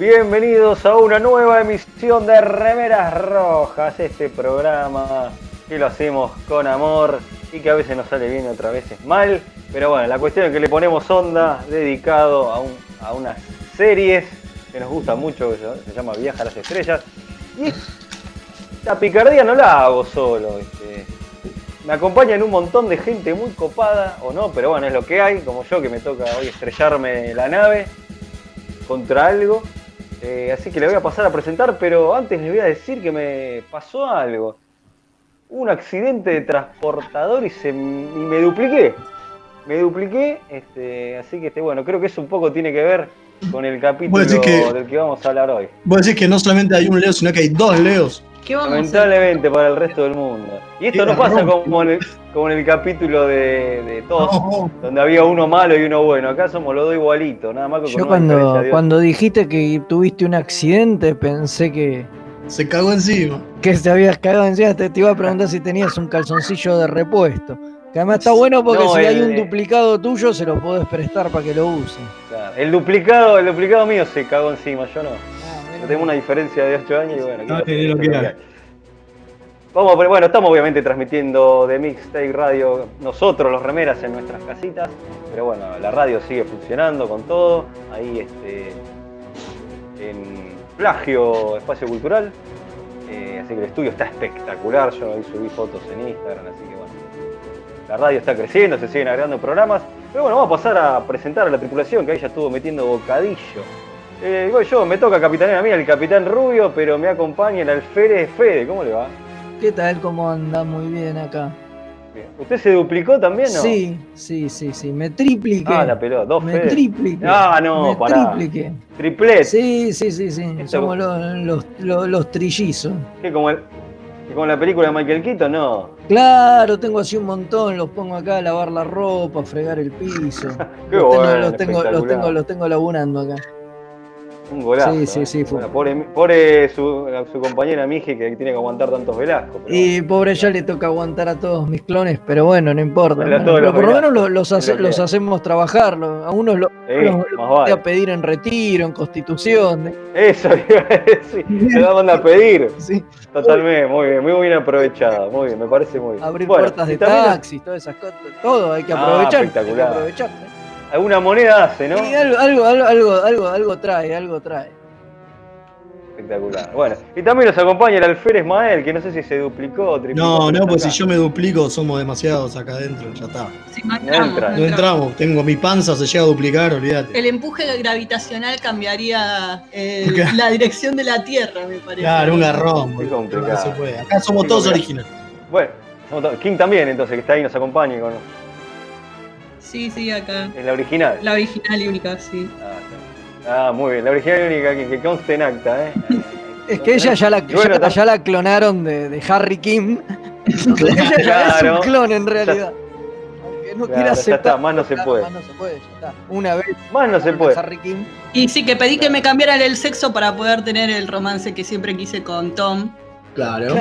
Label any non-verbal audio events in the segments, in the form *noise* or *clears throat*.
Bienvenidos a una nueva emisión de Remeras Rojas, este programa que lo hacemos con amor y que a veces nos sale bien y otras veces mal. Pero bueno, la cuestión es que le ponemos onda dedicado a, un- a unas series que nos gustan mucho, que se, llama Viaja a las Estrellas. Y la picardía no la hago solo, ¿viste? me acompañan un montón de gente muy copada, o no, pero bueno, es lo que hay, como yo que me toca hoy estrellarme la nave contra algo. Eh, así que le voy a pasar a presentar, pero antes les voy a decir que me pasó algo. Un accidente de transportador y, se, y me dupliqué. Me dupliqué, este, así que este, bueno, creo que eso un poco tiene que ver con el capítulo que- del que vamos a hablar hoy. Vos decís que no solamente hay un Leo, sino que hay dos Leos. ¿Qué vamos a hacer? Lamentablemente para el resto del mundo. Y esto no pasa como en el, como en el capítulo de, de todos, No, donde había uno malo y uno bueno. Acá somos los dos igualitos, nada más que Yo cuando, cuando dijiste que tuviste un accidente pensé que, se cagó encima. que te habías cagado encima. Te, te iba a preguntar si tenías un calzoncillo de repuesto. Que además está bueno porque No, si hay un duplicado tuyo se lo podés prestar para que lo use. Claro, El duplicado, el duplicado mío se cagó encima, yo no. Tengo una diferencia de 8 años y bueno, No, ¿qué que lo es que hay. Vamos, pero bueno, estamos obviamente transmitiendo de Mixtape Radio nosotros, los remeras, en nuestras casitas. Pero bueno, la radio sigue funcionando con todo. Ahí este, en Plagio Espacio Cultural. Eh, así que el estudio está espectacular. Yo ahí subí fotos en Instagram, así que bueno. La radio está creciendo, se siguen agregando programas. Pero bueno, vamos a pasar a presentar a la tripulación que ahí ya estuvo metiendo bocadillo. Eh, digo yo, me toca capitanear a mí, el capitán Rubio, pero me acompaña el alférez Fede. ¿Cómo le va? ¿Qué tal? ¿Cómo anda? Muy bien acá. Bien. ¿Usted se duplicó también, no? Sí, sí, sí, sí. Me tripliqué. Ah, la pelota, dos me Fede. tripliqué. Ah, no, me pará. tripliqué. Triplet. Sí, sí, sí, sí. Esto- Somos los, los, los, los trillizos. ¿Qué, como, el, como la película de Michael Keaton? No. Claro, tengo así un montón, los pongo acá a lavar la ropa, a fregar el piso. *laughs* Qué los, bueno, tengo, los, tengo, los, tengo, los tengo laburando acá. Un golazo. Sí, sí, ¿eh? sí, fue- Bueno, pobre pobre su, su compañera Miji que tiene que aguantar tantos Velasco. pero Y pobre ya le toca aguantar a todos mis clones, pero bueno, no importa. Pero por lo menos los, hace- hacemos trabajar, a unos lo, Sí, los, más los vale. voy a pedir en retiro, en constitución. ¿eh? Eso *laughs* decir. Se la manda a pedir. *laughs* Sí, Totalmente, muy bien, muy bien aprovechado. Muy bien, me parece muy bien. abrir Bueno, puertas de taxis, todas esas cosas, todo hay que Ah, aprovechar. hay que espectacular. aprovechar, ¿eh? Alguna moneda hace, ¿no? Y algo, algo, algo, algo, algo, algo trae, algo trae. Espectacular. Bueno, y también nos acompaña el alférez Mael, que no sé si se duplicó o triplicó. No, no, pues si yo me duplico, somos demasiados acá adentro, ya está. Sí, no No entramos, no tengo mi panza, se llega a duplicar, olvídate. El empuje gravitacional cambiaría eh, la dirección de la Tierra, me parece. Claro, un garrón, boludo, complicado. no se puede. Acá somos todos complicado. originales. Bueno, somos todos- King también, entonces, que está ahí, nos acompaña. Con... Sí, sí, acá. Es la original. La original y única, sí. Ah, está. Ah, muy bien. La original y única que, que conste en acta, ¿eh? Es que ella ya la, bueno, ya, ya la clonaron de, de Harry Kim *laughs* Ella ya es Claro. un clon en realidad. Aunque no Claro, quiera ya aceptar. está, más no se Claro, puede. Más no se puede, ya está. Una vez. Más no se puede. Harry King. Y sí, que pedí que me cambiaran el sexo para poder tener el romance que siempre quise con Tom. *laughs* Claro.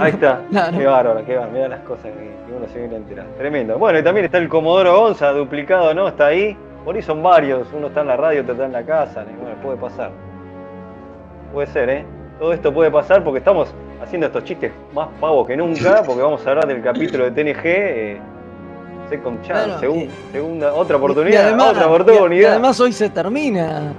Ahí está. Claro. Qué bárbaro, qué bárbaro. Mirá las cosas que, que uno se viene a enterar. Tremendo. Bueno, y también está el Comodoro Gonza duplicado, ¿no? Está ahí. Por ahí son varios. Uno está en la radio, otro está en la casa. y Bueno, puede pasar. Puede ser, ¿eh? Todo esto puede pasar porque estamos haciendo estos chistes más pavos que nunca, *laughs* porque vamos a hablar del capítulo de TNG. Eh, Second Chance, Claro, segun- y- segunda, otra Y oportunidad, además- otra y- oportunidad. Y además hoy se termina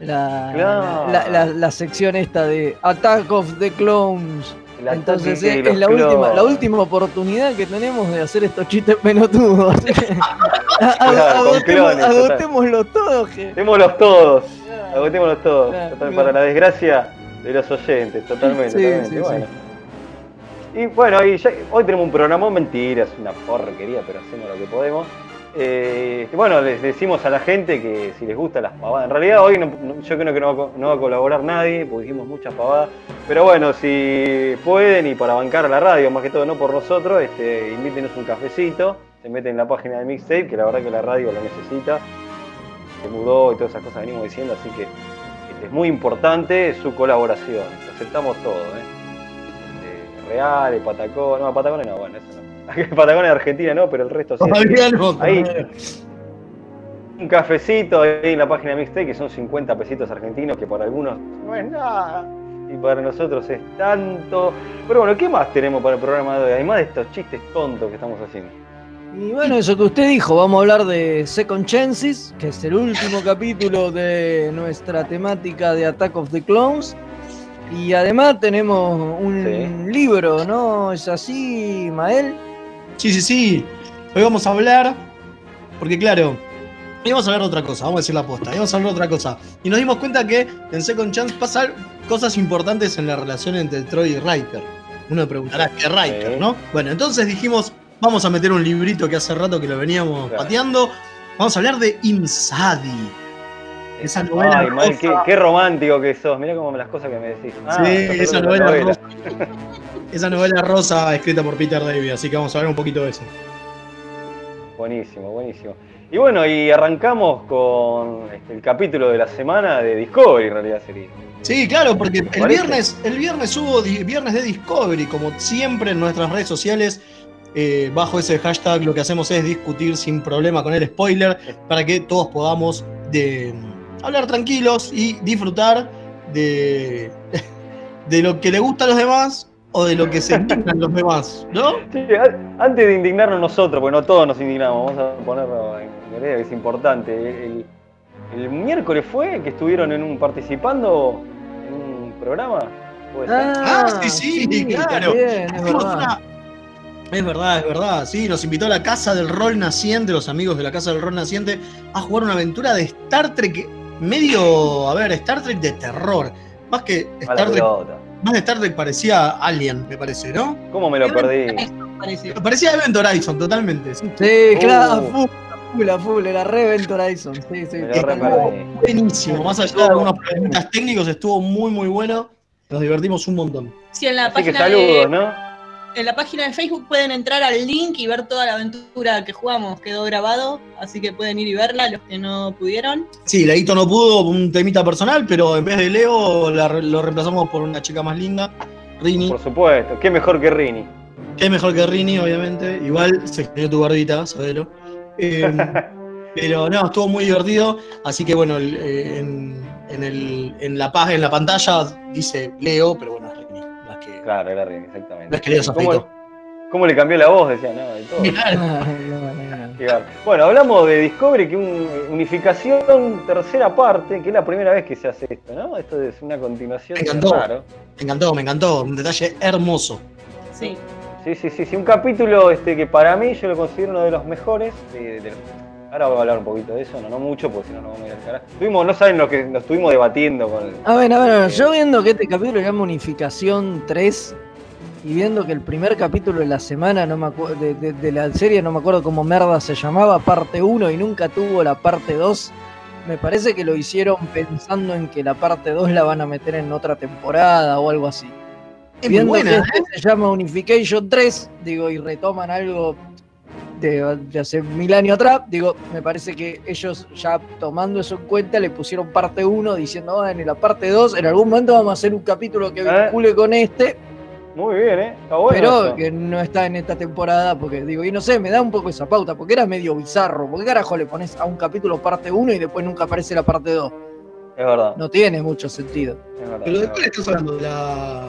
la, Claro. la, la- la sección esta de Attack of the Clones. El Entonces de es, la última, la última oportunidad que tenemos de hacer estos chistes pelotudos. *laughs* Agotémoslos todos. Agotémoslos todos. Claro, total, claro. Para la desgracia de los oyentes, totalmente. Sí, totalmente. sí, sí. bueno. Y bueno, y ya- hoy tenemos un programa, mentira, es una porquería, pero hacemos lo que podemos. Eh, bueno, les decimos a la gente que si les gusta las pavadas. En realidad hoy yo creo que no va, a colaborar nadie, porque dijimos muchas pavadas. Pero bueno, si pueden y para bancar a la radio, más que todo no por nosotros, este, invítenos un cafecito, se meten en la página de Mixtape, que la verdad que la radio lo necesita. Se mudó y todas esas cosas venimos diciendo, así que este, es muy importante su colaboración. Aceptamos todo, ¿eh? Este, Reales, Patagones, no, Patagones no, bueno, eso *laughs* de Argentina no, pero el resto sí. Todavía no. Ahí. Un cafecito ahí en la página de Mixtape, que son 50 pesitos argentinos, que para algunos no es nada. Y para nosotros es tanto. Pero bueno, ¿qué más tenemos para el programa de hoy? Además de estos chistes tontos que estamos haciendo. y bueno, eso que usted dijo, vamos a hablar de Second Chances, que es el último *laughs* capítulo de nuestra temática de Attack of the Clones. Y además tenemos un libro, ¿no? ¿Es así, Mael? Sí, sí, sí. Hoy vamos a hablar, porque claro, hoy vamos a hablar de otra cosa, vamos a decir la posta, hoy vamos a hablar de otra cosa. Y nos dimos cuenta que en Second Chance pasan cosas importantes en la relación entre Troy y Riker. Uno preguntará, ¿qué Riker, Sí. no? Bueno, entonces dijimos, vamos a meter un librito que hace rato que lo veníamos Claro. pateando. Vamos a hablar de Insadi. Esa novela Ay, rosa. qué, qué romántico que sos. Mirá como las cosas que me decís. Ah, Sí, esa novela, rosa. *laughs* Esa novela rosa escrita por Peter David, así que vamos a hablar un poquito de eso. Buenísimo, buenísimo. Y bueno, y arrancamos con este, el capítulo de la semana de Discovery, en realidad sería. Sí, claro, porque el viernes, el viernes hubo viernes de Discovery, como siempre en nuestras redes sociales. eh, bajo ese hashtag lo que hacemos es discutir sin problema con el spoiler para que todos podamos de, hablar tranquilos y disfrutar de, *laughs* de lo que le gusta a los demás o de lo que se indignan los demás, ¿no? *laughs* Sí, antes de indignarnos nosotros, porque no todos nos indignamos, vamos a ponerlo en que es importante. El, el miércoles fue que estuvieron en un participando en un programa. ¿Puede ser? Ah, sí, sí, claro. es verdad. una- Es verdad, es verdad, sí, nos invitó a la Casa del Rol Naciente, los amigos de la Casa del Rol Naciente, a jugar una aventura de Star Trek, medio, a ver, Star Trek de terror. Más que Star Trek, pelota. Más de Star Trek parecía Alien, me parece, ¿no? ¿Cómo me lo perdí? Parecía Event Horizon, totalmente. sí. Sí, claro, Uh. full, full, full, era re Event Horizon. Sí, sí. Buenísimo, más allá de algunos problemas técnicos, estuvo muy, muy bueno. Nos divertimos un montón. Sí, en la Así que página saludos, de, ¿no? En la página de Facebook pueden entrar al link y ver toda la aventura que jugamos, quedó grabado, así que pueden ir y verla los que no pudieron. Sí, Leito no pudo, un temita personal, pero en vez de Leo la re- lo reemplazamos por una chica más linda, Rini. Por supuesto. Qué mejor que Rini. Es mejor que Rini, obviamente. Igual se extrañó tu barbita, sabelo. Eh, *laughs* pero no, estuvo muy divertido. Así que bueno, el- eh, en, en el, en, la, en la pantalla dice Leo, pero bueno, Claro, era Rini, exactamente. ¿Cómo, cómo le cambió la voz? Decía, no, de todo. Claro. Bueno, hablamos de Discovery, que un, unificación tercera parte, que es la primera vez que se hace esto, ¿no? Esto es una continuación. Me encantó. Claro. Me encantó, me encantó. Un detalle hermoso. Sí. Sí, sí, sí, sí. Un capítulo este, que para mí yo lo considero uno de los mejores. de- de los- Ahora voy a hablar un poquito de eso, no, no mucho, porque si no nos vamos a ir al carajo. Estuvimos, no saben lo que nos estuvimos debatiendo con el- A ver, a ver, yo viendo que este capítulo se llama Unificación 3 y viendo que el primer capítulo de la semana, no me acu- de, de- de la serie, no me acuerdo cómo merda se llamaba, parte 1 y nunca tuvo la parte 2, me parece que lo hicieron pensando en que la parte 2 la van a meter en otra temporada o algo así. Es Viendo buena, que ¿eh? este se llama Unification 3, digo, y retoman algo de, de hace mil años atrás, digo, me parece que ellos ya tomando eso en cuenta le pusieron parte 1 diciendo, "Ah, en la parte 2 en algún momento vamos a hacer un capítulo que ¿Eh? vincule con este, Muy bien, ¿eh? Está bueno. pero eso. que no está en esta temporada, porque digo, y no sé, me da un poco esa pauta, porque era medio bizarro, ¿por qué carajo le pones a un capítulo parte 1 y después nunca aparece la parte 2? Es verdad. No tiene mucho sentido. es verdad, Pero ¿de cuál estás hablando? ¿De la,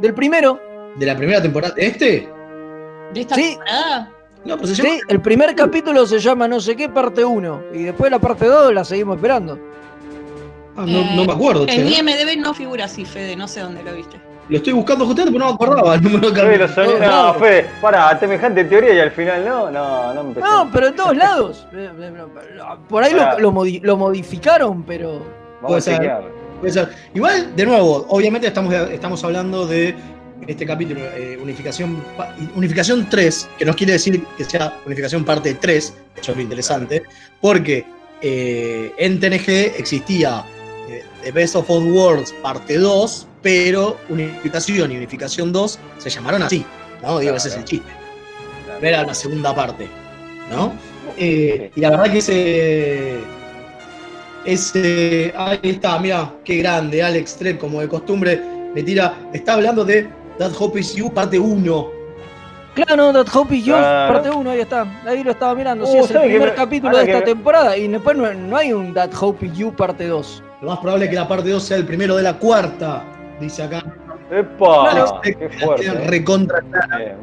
Del primero, de la primera temporada? ¿De este? ¿De esta Sí. temporada? No, pero se llama. Sí, el primer capítulo se llama no sé qué parte 1 y después la parte 2 la seguimos esperando. Ah, no, no me acuerdo. En mi MDB no figura así, Fede, no sé dónde lo viste. Lo estoy buscando justamente, pero no me acordaba el número de Sí, No. Fede, pará, semejante teoría y al final no, no, no me empecé. No, pero en todos lados. *laughs* Eh, eh, Por ahí lo, lo modi- lo modificaron, pero. Vamos puede a ser. chequear. Puede ser. Igual, de nuevo, obviamente estamos, estamos hablando de este capítulo, eh, unificación, unificación 3, que no quiere decir que sea unificación parte 3, eso es lo interesante, porque eh, en TNG existía eh, The Best of All Worlds parte 2, pero unificación y unificación 2 se llamaron así, ¿no? Digo, ese es el chiste. No era la segunda parte, ¿no? Y la verdad que ese. Ese. Ahí está, mira, qué grande, Alex Trek, como de costumbre, me tira. Está hablando de That Hope is You, parte 1. Claro, That Hope is You, Claro. parte 1, ahí está. Ahí lo estaba mirando. Uh, sí, es el ¿sabe que primer me- capítulo de esta me- temporada. Y después no, no hay un That Hope is You, parte 2. Lo más probable es que la parte 2 sea el primero de la cuarta, dice acá. ¡Epa! Claro. ¡Qué fuerte! Eh. recontra.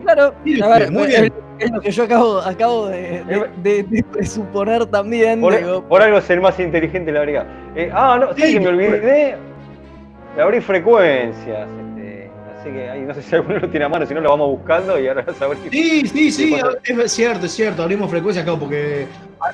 Claro, a ver, muy es, bien. es lo que yo acabo, acabo de, de- de- de presuponer también. Por, digo, por algo es el más inteligente la brigada. Eh, ah, no, sí, Sí, que me olvidé de abrir frecuencias. Así que ahí no sé si alguno lo tiene a mano, si no lo vamos buscando y ahora *laughs* abrir. Sí, sí, sí, es cierto, es cierto. Abrimos frecuencias acá porque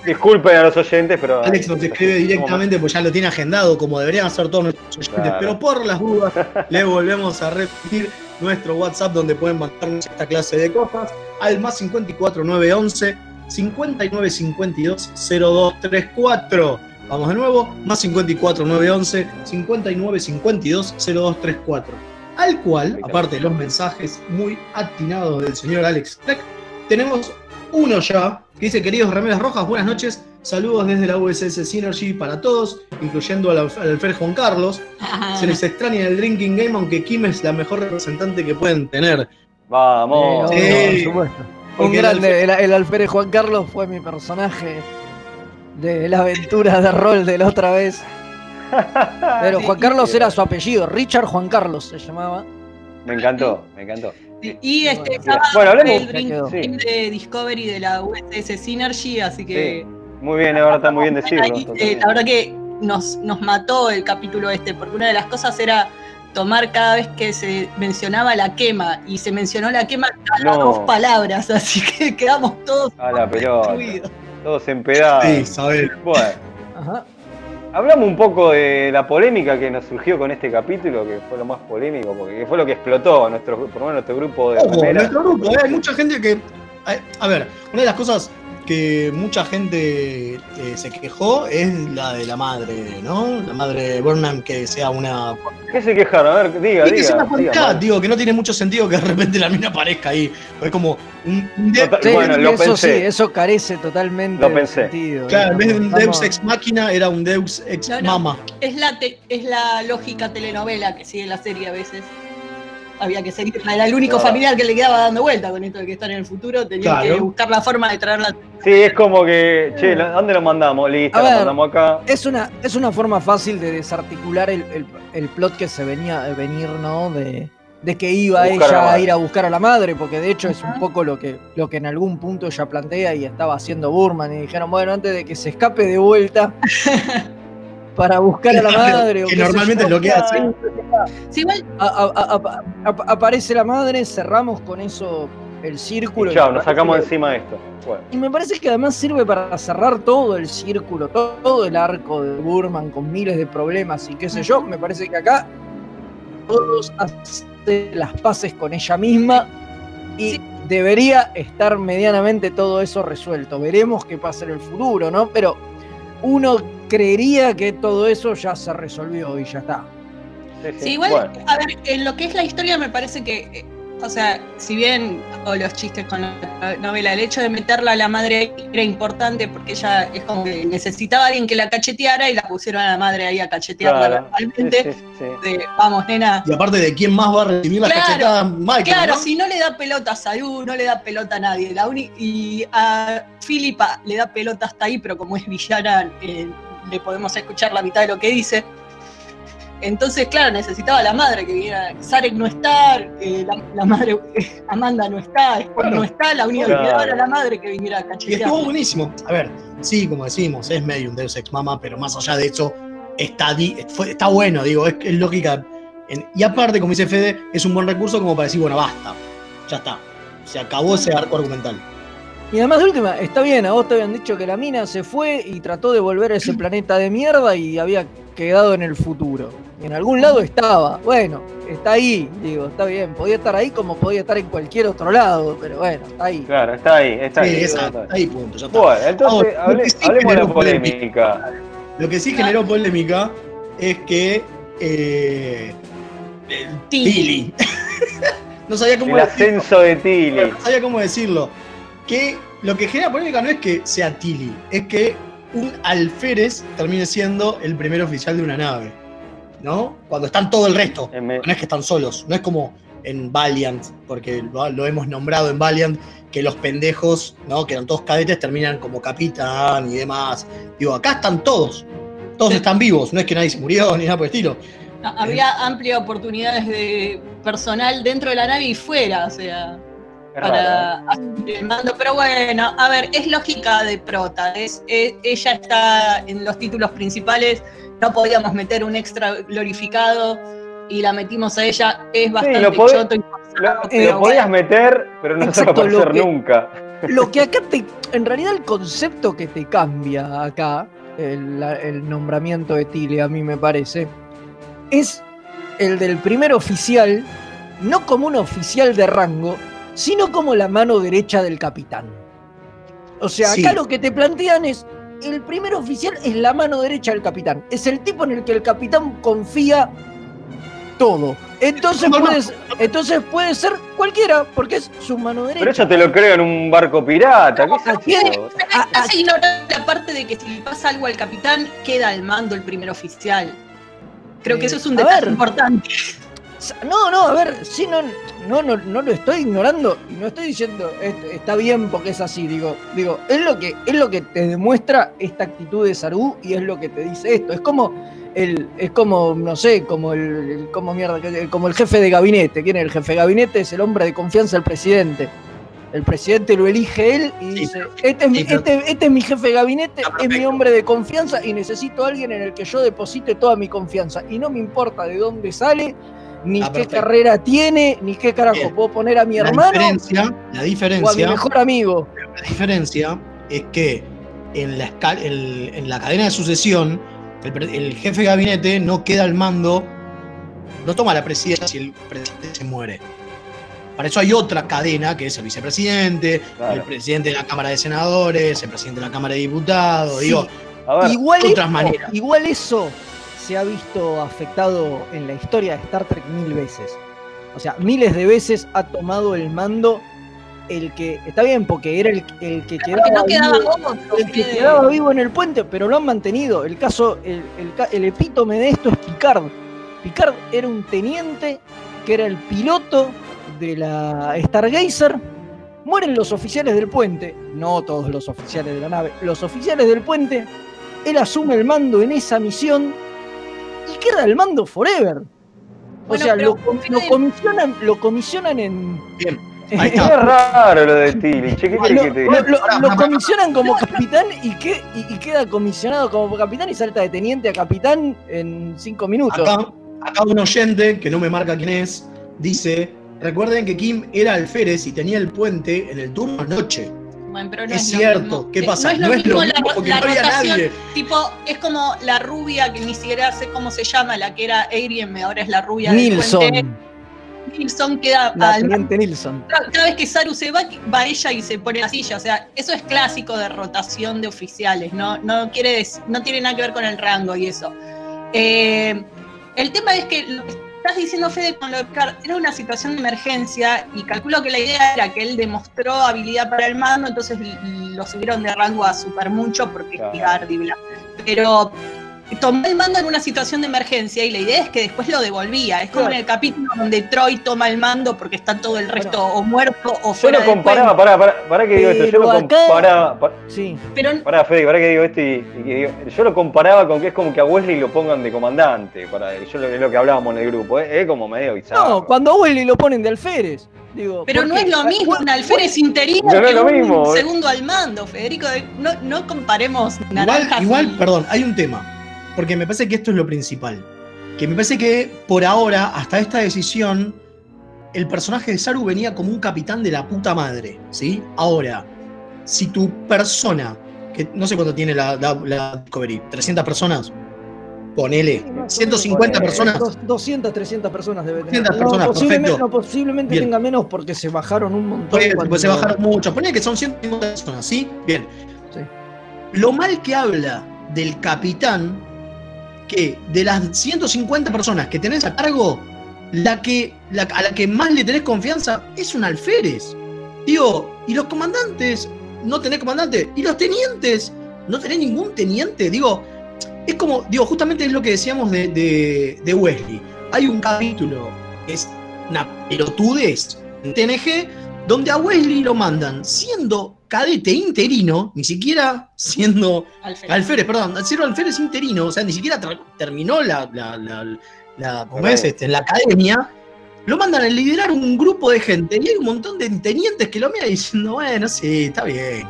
Disculpen a los oyentes, pero. Alex nos escribe directamente, pues ya lo tiene agendado, como deberían hacer todos nuestros oyentes. Claro. Pero por las dudas, *laughs* le volvemos a repetir nuestro WhatsApp donde pueden mandarnos esta clase de cosas al más 54911 5952 0234. Vamos de nuevo, más 54911 5952 0234. Al cual, aparte de los mensajes muy atinados del señor Alex Tech, tenemos uno ya que dice: Queridos remeras rojas, buenas noches. Saludos desde la USS Synergy para todos, incluyendo al, al Alfer Juan Carlos. Se les extraña en el Drinking Game, aunque Kim es la mejor representante que pueden tener. Vamos. Sí, Sí. por supuesto. Un el grande, el, el alférez Juan Carlos fue mi personaje de la aventura de rol de la otra vez. Pero Juan Carlos era su apellido, Richard Juan Carlos se llamaba. Me encantó, me encantó. Y este Bueno, sábado bueno, hablemos- el de Discovery de la USS Synergy, así que. Muy bien, ahora está muy bien decirlo. Ahí, eh, la verdad que nos, nos mató el capítulo este, porque una de las cosas era tomar cada vez que se mencionaba la quema, y se mencionó la quema cada No. dos palabras, así que *laughs* quedamos todos A la pelota. destruidos. Todos empedados. Sí, Isabel. Bueno, Ajá. Hablamos un poco de la polémica que nos surgió con este capítulo, que fue lo más polémico, porque fue lo que explotó a nuestro, por lo menos nuestro grupo de Ojo, nuestro grupo, ¿eh? hay mucha gente que. A, a ver, una de las cosas que mucha gente eh, se quejó es la de la madre, ¿no? La madre de Burnham que sea una. ¿Qué se quejaron? A ver, diga, Y que sea diga. una diga, Mar. digo, que no tiene mucho sentido que de repente la mina aparezca ahí. Es como un, Total- Sí, Bueno, lo eso pensé. sí, eso carece totalmente Lo de pensé. sentido. Claro, en vez de un Deus ex máquina era un Deus ex No, no. mama. Es la, te- es la lógica telenovela que sigue la serie a veces. Había que seguirla, era el único Claro. familiar que le quedaba dando vuelta con esto de que están en el futuro, tenían Claro. que buscar la forma de traerla. Sí, es como que, che, ¿la- ¿dónde lo mandamos? Listo, A lo mandamos acá. Es una, es una forma fácil de desarticular el, el- el plot que se venía a venir, ¿no? De, de que iba a ella a madre. ir a buscar a la madre, porque de hecho es un poco lo que, lo que en algún punto ella plantea y estaba haciendo Burman. Y dijeron, bueno, antes de que se escape de vuelta *laughs* para buscar a la madre. o que normalmente es lo que hace. Sí, igual a- a- a- a- a- aparece la madre, cerramos con eso el círculo. Y chao, me nos sacamos que- encima de esto. Bueno, Y me parece que además sirve para cerrar todo el círculo, todo, todo el arco de Burman con miles de problemas y qué sé yo. Me parece que acá todos hacen las paces con ella misma y Sí. debería estar medianamente todo eso resuelto. Veremos qué pasa en el futuro, ¿no? Pero uno creería que todo eso ya se resolvió y ya está. Sí, igual, Bueno, a ver, en lo que es la historia me parece que, eh, o sea, si bien, o los chistes con la novela, el hecho de meterla a la madre ahí era importante porque ella es como que necesitaba a alguien que la cacheteara y la pusieron a la madre ahí a cachetearla claro. Sí, verbalmente. sí, sí. de, vamos, nena. Y aparte de quién más va a recibir las Claro, cachetadas, Michael. Claro, ¿no? si no le da pelota a Saúl, no le da pelota a nadie. La uni- y a Filipa le da pelota hasta ahí, pero como es villana, eh, le podemos escuchar la mitad de lo que dice. Entonces, claro, necesitaba a la madre que viniera. Sarek no está, eh, la, la madre eh, *laughs* Amanda no está, Claro. no está, la única Claro. que quedaba era la madre que viniera a Y estuvo buenísimo. A ver, sí, como decimos, es medio un Deus Ex Mama, pero más allá de eso, está, está bueno, digo, es, es lógica. En- y aparte, como dice Fede, es un buen recurso como para decir, bueno, basta, ya está. Se acabó ese arco argumental. Y además de última, está bien, a vos te habían dicho que la mina se fue y trató de volver a ese *clears throat* planeta de mierda y había quedado en el futuro. En algún lado estaba, bueno, está ahí, digo, está bien, podía estar ahí como podía estar en cualquier otro lado, pero bueno, está ahí. Claro, está ahí, está Sí, ahí. esa- está ahí. punto, ya está. Bueno, entonces Ahora, lo hable- que sí hablemos de la generó polémica. polémica. Lo que sí generó polémica es que. Eh, el Tilly. *laughs* No sabía cómo El decirlo. ascenso de Tilly. No sabía cómo decirlo. Que lo que genera polémica no es que sea Tilly, es que un alférez termine siendo el primer oficial de una nave. ¿No? Cuando están todo el resto. Me- No es que están solos, no es como en Valiant, porque lo, lo hemos nombrado en Valiant, que los pendejos, ¿no? Que eran todos cadetes, terminan como capitán y demás. Digo, acá están todos. Todos están vivos, no es que nadie se murió ni nada por el estilo. No, Había amplias oportunidades de personal dentro de la nave y fuera, o sea. Para raro, asumir el mando. Pero bueno, a ver, es lógica de prota. Es, es- ella está en los títulos principales. No podíamos meter un extra glorificado y la metimos a ella. Es bastante lo podés- choto y Lo, forzado, lo pero podías bueno. meter, pero no se va a aparecer que- nunca. Lo que acá te. En realidad, el concepto que te cambia acá, el, el nombramiento de Tilly, a mí me parece, es el del primer oficial, no como un oficial de rango, sino como la mano derecha del capitán. O sea, acá Sí. lo que te plantean es. El primer oficial es la mano derecha del capitán. Es el tipo en el que el capitán confía todo. Entonces No, no. puede, ser- entonces puede ser cualquiera, porque es su mano derecha. Pero eso te lo creo en un barco pirata. ¿Qué es Aquí- eso? Ah, ah, Se ignora la parte de que si le pasa algo al capitán, queda al mando el primer oficial. Creo que eso es un Eh, detalle ver. importante. No, no, a ver, sí, no, no, no, no lo estoy ignorando y no estoy diciendo "Est- está bien porque es así, digo, digo, es lo que, es lo que te demuestra esta actitud de Saru y es lo que te dice esto. Es como el, es como, no sé, como el, el- como mierda, como el jefe de gabinete. ¿Quién es el jefe de gabinete? Es el hombre de confianza del presidente. El presidente lo elige él y Sí, dice, este es, mi, este, este es mi jefe de gabinete, es mi hombre de confianza y necesito a alguien en el que yo deposite toda mi confianza. Y no me importa de dónde sale, ni Ah, qué perfecto. carrera tiene, ni qué carajo Bien. puedo poner a mi La hermano diferencia, la o a mi diferencia, mejor amigo. la diferencia es que en la, esca- el- en la cadena de sucesión, el, jefe de gabinete no queda al mando, no toma la presidencia si el presidente se muere. Para eso hay otra cadena, que es el vicepresidente, Claro. el presidente de la Cámara de Senadores, el presidente de la Cámara de Diputados, Sí. digo, A ver, Igual otras eso, maneras. igual eso se ha visto afectado en la historia de Star Trek mil veces. O sea, miles de veces ha tomado el mando el que, está bien, porque era el, el que quedaba, Porque no quedaba vivo, el que quedaba vivo en el puente, pero lo han mantenido. El caso, el, el el epítome de esto es Picard. Picard era un teniente que era el piloto de la Stargazer. Mueren los oficiales del puente, no todos los oficiales de la nave, los oficiales del puente. Él asume el mando en esa misión y queda el mando forever. O Bueno, sea, lo, com- lo comisionan, lo comisionan en. Bien, *laughs* es raro lo de Tilly. Che, ¿qué lo, que te lo- lo- pará, pará. comisionan como capitán y, que, y, y queda comisionado como capitán y salta de teniente a capitán en cinco minutos. Acá, acá un oyente, que no me marca quién es, dice, recuerden que Kim era alférez y tenía el puente en el turno noche. Bueno, pero no es cierto. ¿qué pasa? No es lo mismo, la, porque la no había rotación. nadie. Tipo, es como la rubia que ni siquiera sé cómo se llama, la que era Ariel, ahora es la rubia del puente. Nilsson, Nilsson queda la al Nilsson. Cada vez que Saru se va, va ella y se pone la silla. O sea, eso es clásico de rotación de oficiales, no, no, quiere no tiene nada que ver con el rango y eso. Eh, El tema es que estás diciendo, Fede, con lo de Picard, era una situación de emergencia y calculo que la idea era que él demostró habilidad para el mando, entonces lo subieron de rango a super mucho porque Claro. es Picard y bla. Pero tomó el mando en una situación de emergencia y la idea es que después lo devolvía. Es como Claro. en el capítulo donde Troy toma el mando porque está todo el resto o muerto o Yo fuera lo del comparaba, pará, pará, pará que digo esto, yo lo comparaba, pa- Sí. Pero pará Fede, pará que digo esto y, y que digo- yo lo comparaba con que es como que a Wesley lo pongan de comandante, para, yo lo, es lo que hablábamos en el grupo, es, es como medio bizarro. No, cuando a Wesley lo ponen de alférez. Digo, Pero ¿por no qué? es lo mismo un alférez interino No, que lo un mismo. segundo al mando, Federico. No, no comparemos Igual, naranjas igual, y- perdón, hay un tema. Porque me parece que esto es lo principal. Que me parece que por ahora, hasta esta decisión, el personaje de Saru venía como un capitán de la puta madre. ¿Sí? Ahora, si tu persona, que no sé cuánto tiene la, la, la Discovery, 300 personas, ponele, Sí, más o menos, 150 eh, personas. dos- 200, 300 personas debe tener. 200 personas, posiblemente, perfecto. no, posiblemente Bien. tenga menos porque se bajaron un montón. Pues, cuando- pues se bajaron mucho. Ponele que son 150 personas, ¿sí? Bien. Sí. Lo mal que habla del capitán, que de las 150 personas que tenés a cargo, la que, la- a la que más le tenés confianza es un alférez. Digo, y los comandantes, no tenés comandante. Y los tenientes, no tenés ningún teniente. Digo, es como, digo, justamente es lo que decíamos de, de- de Wesley. Hay un capítulo es una pelotudez en TNG, donde a Wesley lo mandan siendo cadete interino, ni siquiera siendo Alférez. alférez, perdón, siendo alférez interino, o sea, ni siquiera terminó la, la, la- la- ¿cómo Ok. es? Este, en la academia, lo mandan a liderar un grupo de gente y hay un montón de tenientes que lo miran diciendo, bueno, sí, está bien.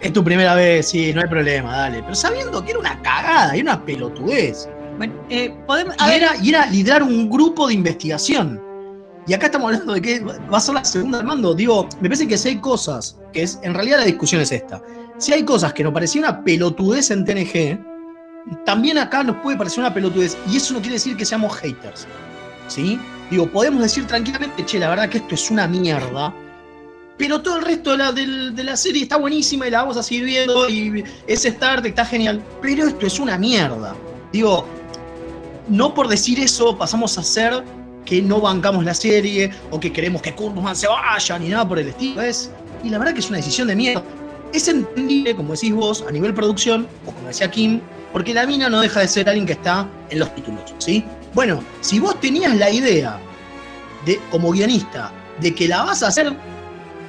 Es tu primera vez, sí, no hay problema, dale. Pero sabiendo que era una cagada, era una pelotudez. Bueno, eh, podemos, a Y ver, era, y era liderar un grupo de investigación. Y acá estamos hablando de que va a ser la segunda del mando. Digo, me parece que si hay cosas, que es, en realidad la discusión es esta. Si hay cosas que nos parecía una pelotudez en TNG, también acá nos puede parecer una pelotudez. Y eso no quiere decir que seamos haters. ¿Sí? Digo, podemos decir tranquilamente, che, la verdad que esto es una mierda. Pero todo el resto de la, de la serie está buenísima y la vamos a seguir viendo. Y ese start está genial. Pero esto es una mierda. Digo, no por decir eso pasamos a ser que no bancamos la serie o que queremos que Kurtzman se vaya ni nada por el estilo. Es, y la verdad que es una decisión de mierda. Es entendible, como decís vos, a nivel producción, o como decía Kim, porque la mina no deja de ser alguien que está en los títulos, ¿sí? Bueno, si vos tenías la idea de, como guionista, de que la vas a hacer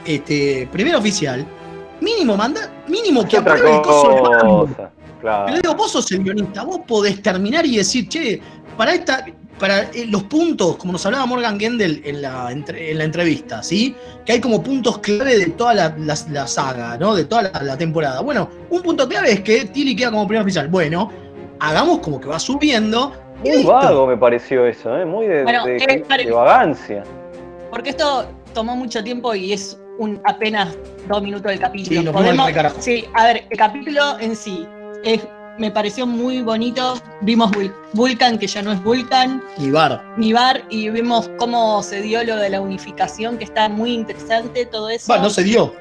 este, primera oficial, mínimo manda, mínimo que apruebe el coso del claro. Pero digo, vos sos el guionista, vos podés terminar y decir, che, para esta, para eh, los puntos, como nos hablaba Morgan Gendel en la, entre- en la entrevista, ¿sí? Que hay como puntos clave de toda la, la- la saga, ¿no? De toda la, la temporada. Bueno, un punto clave es que Tilly queda como primer oficial. Bueno, hagamos como que va subiendo. Muy listo. vago me pareció eso, ¿eh? muy de, Bueno, de- eh, de vagancia. porque esto tomó mucho tiempo y es un apenas dos minutos del capítulo. Sí, carajo. sí, a ver, el capítulo en sí es, me pareció muy bonito. Vimos Vul- Vulcan, que ya no es Vulcan, Y bar. ni Bar, y vimos cómo se dio lo de la unificación, que está muy interesante todo eso. Va, no se dio.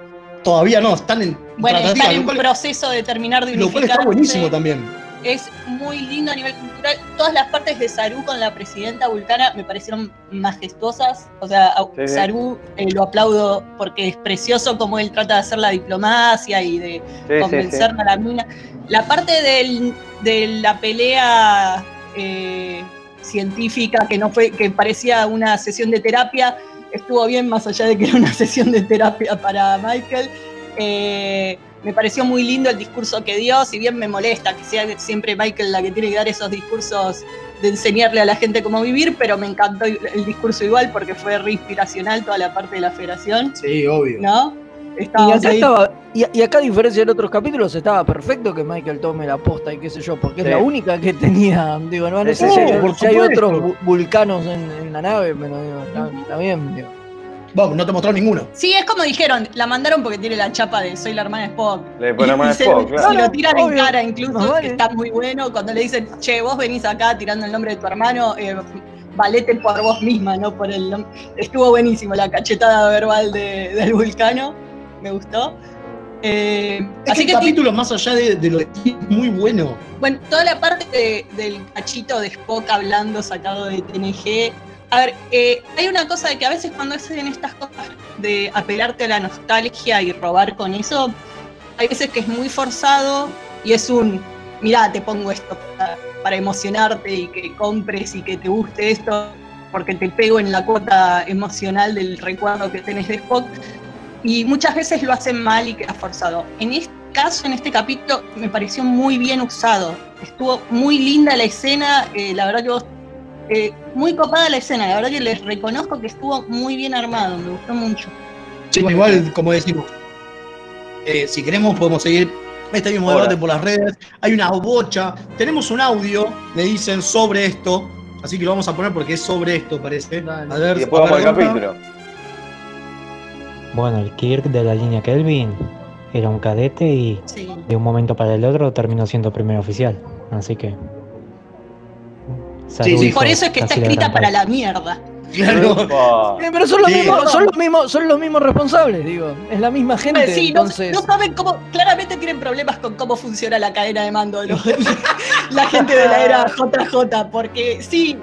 Todavía no, están en bueno, están en cual, proceso de terminar de lo cual está buenísimo también. Es muy lindo a nivel cultural. Todas las partes de Saru con la presidenta vulcana me parecieron majestuosas. O sea, a Sí, sí. Saru eh, lo aplaudo porque es precioso como él trata de hacer la diplomacia y de Sí, sí, sí. convencer a la mina. La parte del- de la pelea eh, científica que no fue, que parecía una sesión de terapia, estuvo bien más allá de que era una *laughs* sesión de terapia para Michael. Eh, me pareció muy lindo el discurso que dio, si bien me molesta que sea siempre Michael la que tiene que dar esos discursos de enseñarle a la gente cómo vivir, pero me encantó el discurso igual porque fue re inspiracional toda la parte de la federación, Sí, obvio. ¿no? Y acá, estaba, y, y acá, a diferencia de otros capítulos, estaba perfecto que Michael tome la posta y qué sé yo, porque Sí. es la única que tenía. Digo, no, no sé Sí, si, hay- otros vu- vulcanos en, en la nave, pero digo, está, está bien. Digo. Vamos, no te mostró ninguno. Sí, es como dijeron, la mandaron porque tiene la chapa de soy la hermana de Spock. Le pone Y más *laughs* se, Spock, claro. lo tiran Obvio. en cara incluso, Más vale. que está muy bueno. Cuando le dicen, che, vos venís acá tirando el nombre de tu hermano, eh, valete por vos misma, no por el nombre. Estuvo buenísimo la cachetada verbal de- del vulcano, me gustó. Eh, Es así que el capítulo, más allá de, de lo de muy bueno. Bueno, toda la parte de- del cachito de Spock hablando sacado de TNG. A ver, eh, hay una cosa de que a veces cuando hacen estas cosas de apelarte a la nostalgia y robar con eso, hay veces que es muy forzado y es un, mirá, te pongo esto para, emocionarte y que compres y que te guste esto porque te pego en la cuota emocional del recuerdo que tenés de Spock. Y muchas veces lo hacen mal y queda forzado. En este caso, en este capítulo, me pareció muy bien usado. Estuvo muy linda la escena, eh, la verdad que vos, eh, muy copada la escena, la verdad que les reconozco que estuvo muy bien armado, me gustó mucho. Sí, bueno, igual, como decimos, eh, si queremos podemos seguir este mismo debate por las redes. Hay una bocha. Tenemos un audio, me dicen, sobre esto. Así que lo vamos a poner porque es sobre esto, parece. Dale. A ver, Y después vamos al capítulo. Bueno, el Kirk de la línea Kelvin era un cadete y Sí. de un momento para el otro terminó siendo primer oficial. Así que. Sí, sí, Por eso es que está escrita para la mierda. Claro. Eh, pero son los, Sí. mismos, son, los mismos, son los mismos responsables, digo. Es la misma gente, Pues sí, no, entonces. no saben cómo, claramente tienen problemas con cómo funciona la cadena de mando de los- *laughs* la gente de la era JJ, porque sí,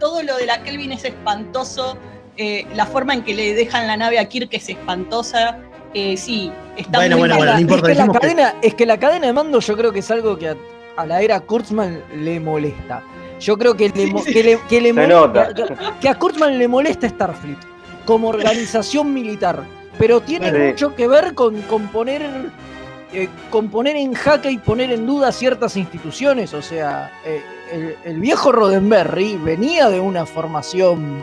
todo lo de la Kelvin es espantoso, eh, la forma en que le dejan la nave a Kirk es espantosa, eh, sí, está Bueno, muy bueno, mal. bueno, no es, que la que- cadena, es que la cadena de mando yo creo que es algo que a, a la era Kurtzman le molesta. Yo creo que le, que le, que le a Kurtzman le molesta Starfleet como organización militar, pero tiene Sí. mucho que ver con, con poner eh, con poner en jaque y poner en duda ciertas instituciones. O sea, eh, el, el viejo Roddenberry venía de una formación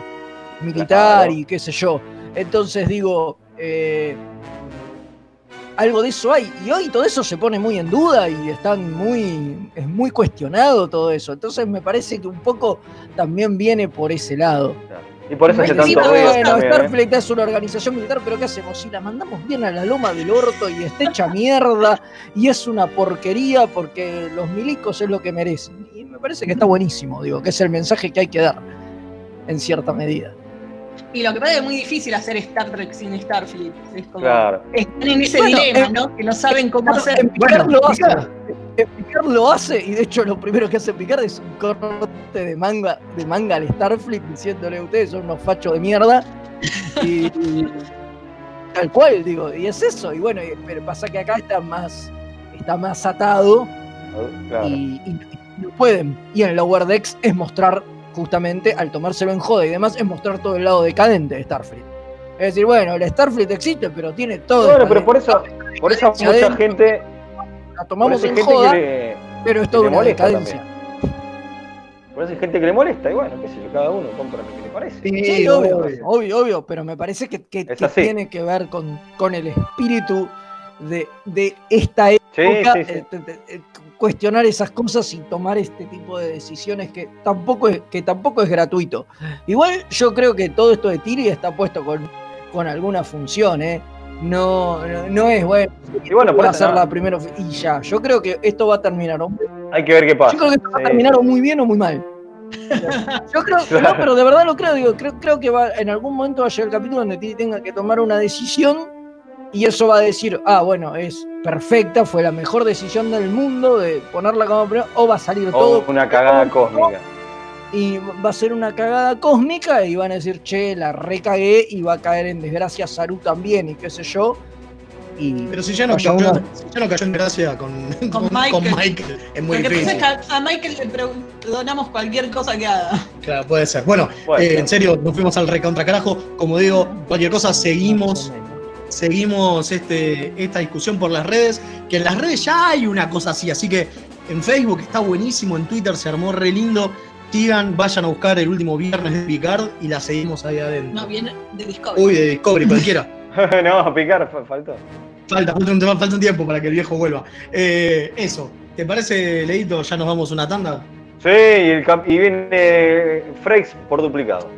militar Claro. y qué sé yo. Entonces digo, eh, algo de eso hay. Y hoy todo eso se pone muy en duda y están muy, es muy cuestionado todo eso. Entonces me parece que un poco también viene por ese lado. Y por eso hace tanto ruido Bueno, también, ¿eh? Starfleet es una organización militar, pero ¿qué hacemos? Si la mandamos bien a la loma del orto y está hecha mierda y es una porquería porque los milicos es lo que merecen. Y me parece que está buenísimo, digo, que es el mensaje que hay que dar en cierta medida. Y lo que pasa es que es muy difícil hacer Star Trek sin Starfleet. Es como, Claro. Están en ese Bueno, dilema, em- ¿no? Que no saben cómo hacer. en Picard Bueno, lo hace. En Picard lo hace, y de hecho lo primero que hace Picard es un corte de manga, de manga al Starfleet diciéndole ustedes son unos fachos de mierda. Y, y tal cual, digo, y es eso. Y bueno, y- pero pasa que acá está más, está más atado Claro. y, y- y no pueden. Y en Lower Decks es mostrar, justamente, al tomárselo en joda y demás, es mostrar todo el lado decadente de Starfleet. Es decir, bueno, el Starfleet existe, pero tiene todo. Bueno, pero por eso, por eso mucha adentro. gente, la tomamos en gente joda, le, pero es le una decadencia. por eso hay gente que le molesta y bueno, qué sé yo, cada uno compra lo que le parece. Sí, Sí, obvio, obvio. obvio, obvio, pero me parece que, que- que tiene que ver con, con el espíritu de, de esta época, sí, sí. eh, eh, cuestionar esas cosas y tomar este tipo de decisiones que tampoco es, que tampoco es gratuito. Igual yo creo que todo esto de Tiri está puesto con, con alguna función, ¿eh? No, no, no es bueno. Y bueno, por ser no. la primera y ya. Yo creo que esto va a terminar o Hay que ver qué pasa. Yo creo que esto va a terminar o muy bien o muy mal. *laughs* Yo creo, Claro. no, pero de verdad lo creo, digo, creo, creo que va, en algún momento va a llegar el capítulo donde Tiri tenga que tomar una decisión y eso va a decir, ah, bueno, es perfecta, fue la mejor decisión del mundo de ponerla como primera, o va a salir O todo una cagada cósmica. y va a ser una cagada cósmica y van a decir, che, la recagué y va a caer en desgracia Saru también y qué sé yo. Y Pero si ya no, cayó, uno- si ya no cayó en gracia *laughs* con, con, Michael. con Michael, es muy Lo que pasa es que a a Michael le perdonamos cualquier cosa que haga. Claro, puede ser. Bueno, Puede eh, ser. en serio, nos fuimos al recontra carajo. Como digo, cualquier cosa, seguimos, seguimos este, esta discusión por las redes. Que en las redes ya hay una cosa así, así que en Facebook está buenísimo, en Twitter se armó re lindo. Sigan, vayan a buscar el último viernes de Picard y la seguimos ahí adentro. No, viene de Discovery. Uy, de Discovery, cualquiera. *laughs* *laughs* no, picar fa- faltó. Falta, falta un, falta un tiempo para que el viejo vuelva. Eh, eso, ¿te parece, Leito? Ya nos vamos una tanda. Sí, y, el y viene Frex por duplicado.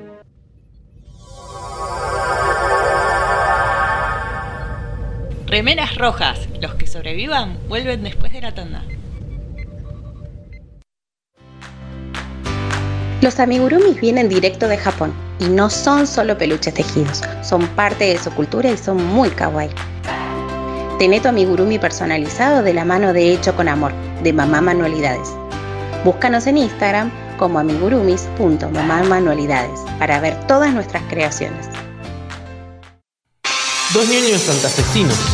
Remeras rojas. Los que sobrevivan vuelven después de la tanda. Los amigurumis vienen directo de Japón y no son solo peluches tejidos, son parte de su cultura y son muy kawaii. Tené tu amigurumi personalizado de la mano de Hecho con Amor, de Mamá Manualidades. Búscanos en Instagram como amigurumis.mamamanualidades para ver todas nuestras creaciones. Dos niños santafesinos.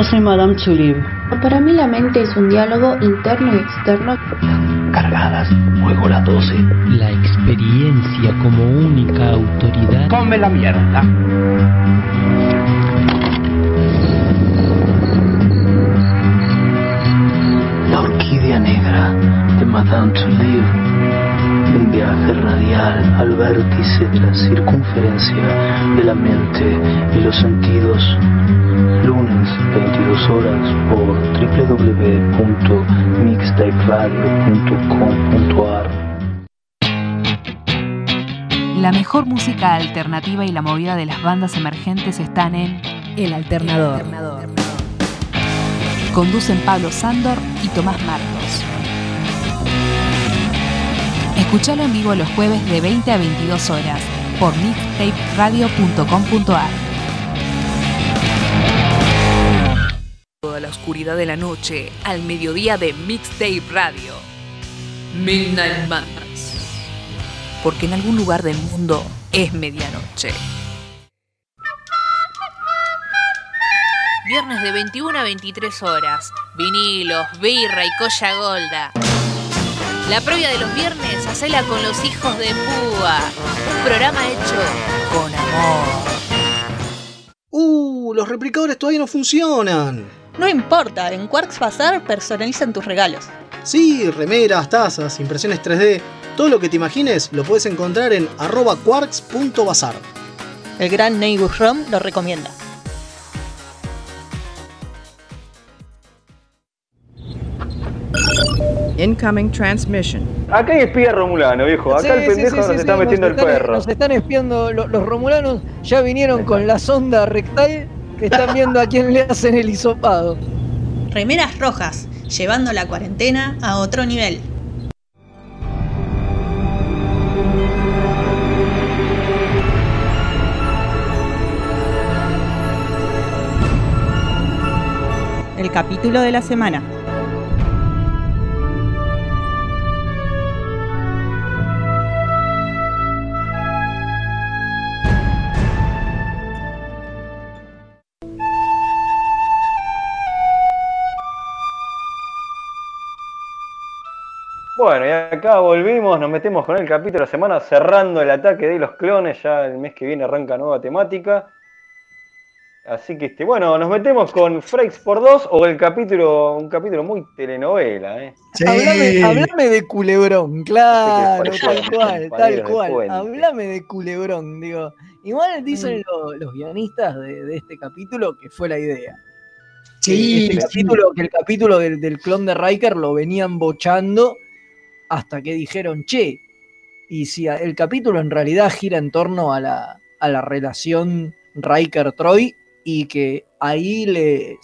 Yo soy Madame Tulib. Para mí la mente es un diálogo interno y externo. Cargadas, juego las 12. La experiencia como única autoridad. Come la mierda. La orquídea negra de Madame Tulib. Un viaje radial al vértice de la circunferencia de la mente y los sentidos. Lunes, 22 horas por www.mixtaperadio.com.ar La mejor música alternativa y la movida de las bandas emergentes están en El Alternador. Conducen Pablo Sándor y Tomás Marcos. Escuchalo en vivo los jueves de 20 a 22 horas por mixtaperadio.com.ar. Toda la oscuridad de la noche al mediodía de Mixtape Radio. Midnight Madness. Porque en algún lugar del mundo es medianoche. Viernes de 21 a 23 horas. Vinilos, birra y colla golda. La previa de los viernes, hacela con los hijos de Púa. Un programa hecho con amor. Uh, los replicadores todavía no funcionan. No importa, en Quarks Bazar personalizan tus regalos. Sí, remeras, tazas, impresiones 3D, todo lo que te imagines lo puedes encontrar en arroba quarks.bazar. El gran Neighbor Rom lo recomienda. Incoming transmission. Acá hay espía romulano, viejo. Acá Sí, el pendejo sí, nos sí, está sí, metiendo nos el están- perro. Nos están espiando, lo- los romulanos ya vinieron con la sonda rectal que están viendo a quién le hacen el hisopado. Remeras rojas, llevando la cuarentena a otro nivel. El capítulo de la semana. Bueno, y acá volvimos, nos metemos con el capítulo de la semana cerrando el ataque de los clones. Ya el mes que viene arranca nueva temática. Así que este, bueno, nos metemos con Frakes por dos o el capítulo, un capítulo muy telenovela, ¿eh? Hablame, hablame de culebrón, claro, tal cual, tal cual. Hablame de culebrón, digo. Igual dicen lo- los guionistas de, de este capítulo que fue la idea. Sí, que, este sí. capítulo, que el capítulo del, del clon de Riker lo venían bochando hasta que dijeron, che, y si el capítulo en realidad gira en torno a la, a la relación Riker-Troy y que ahí les...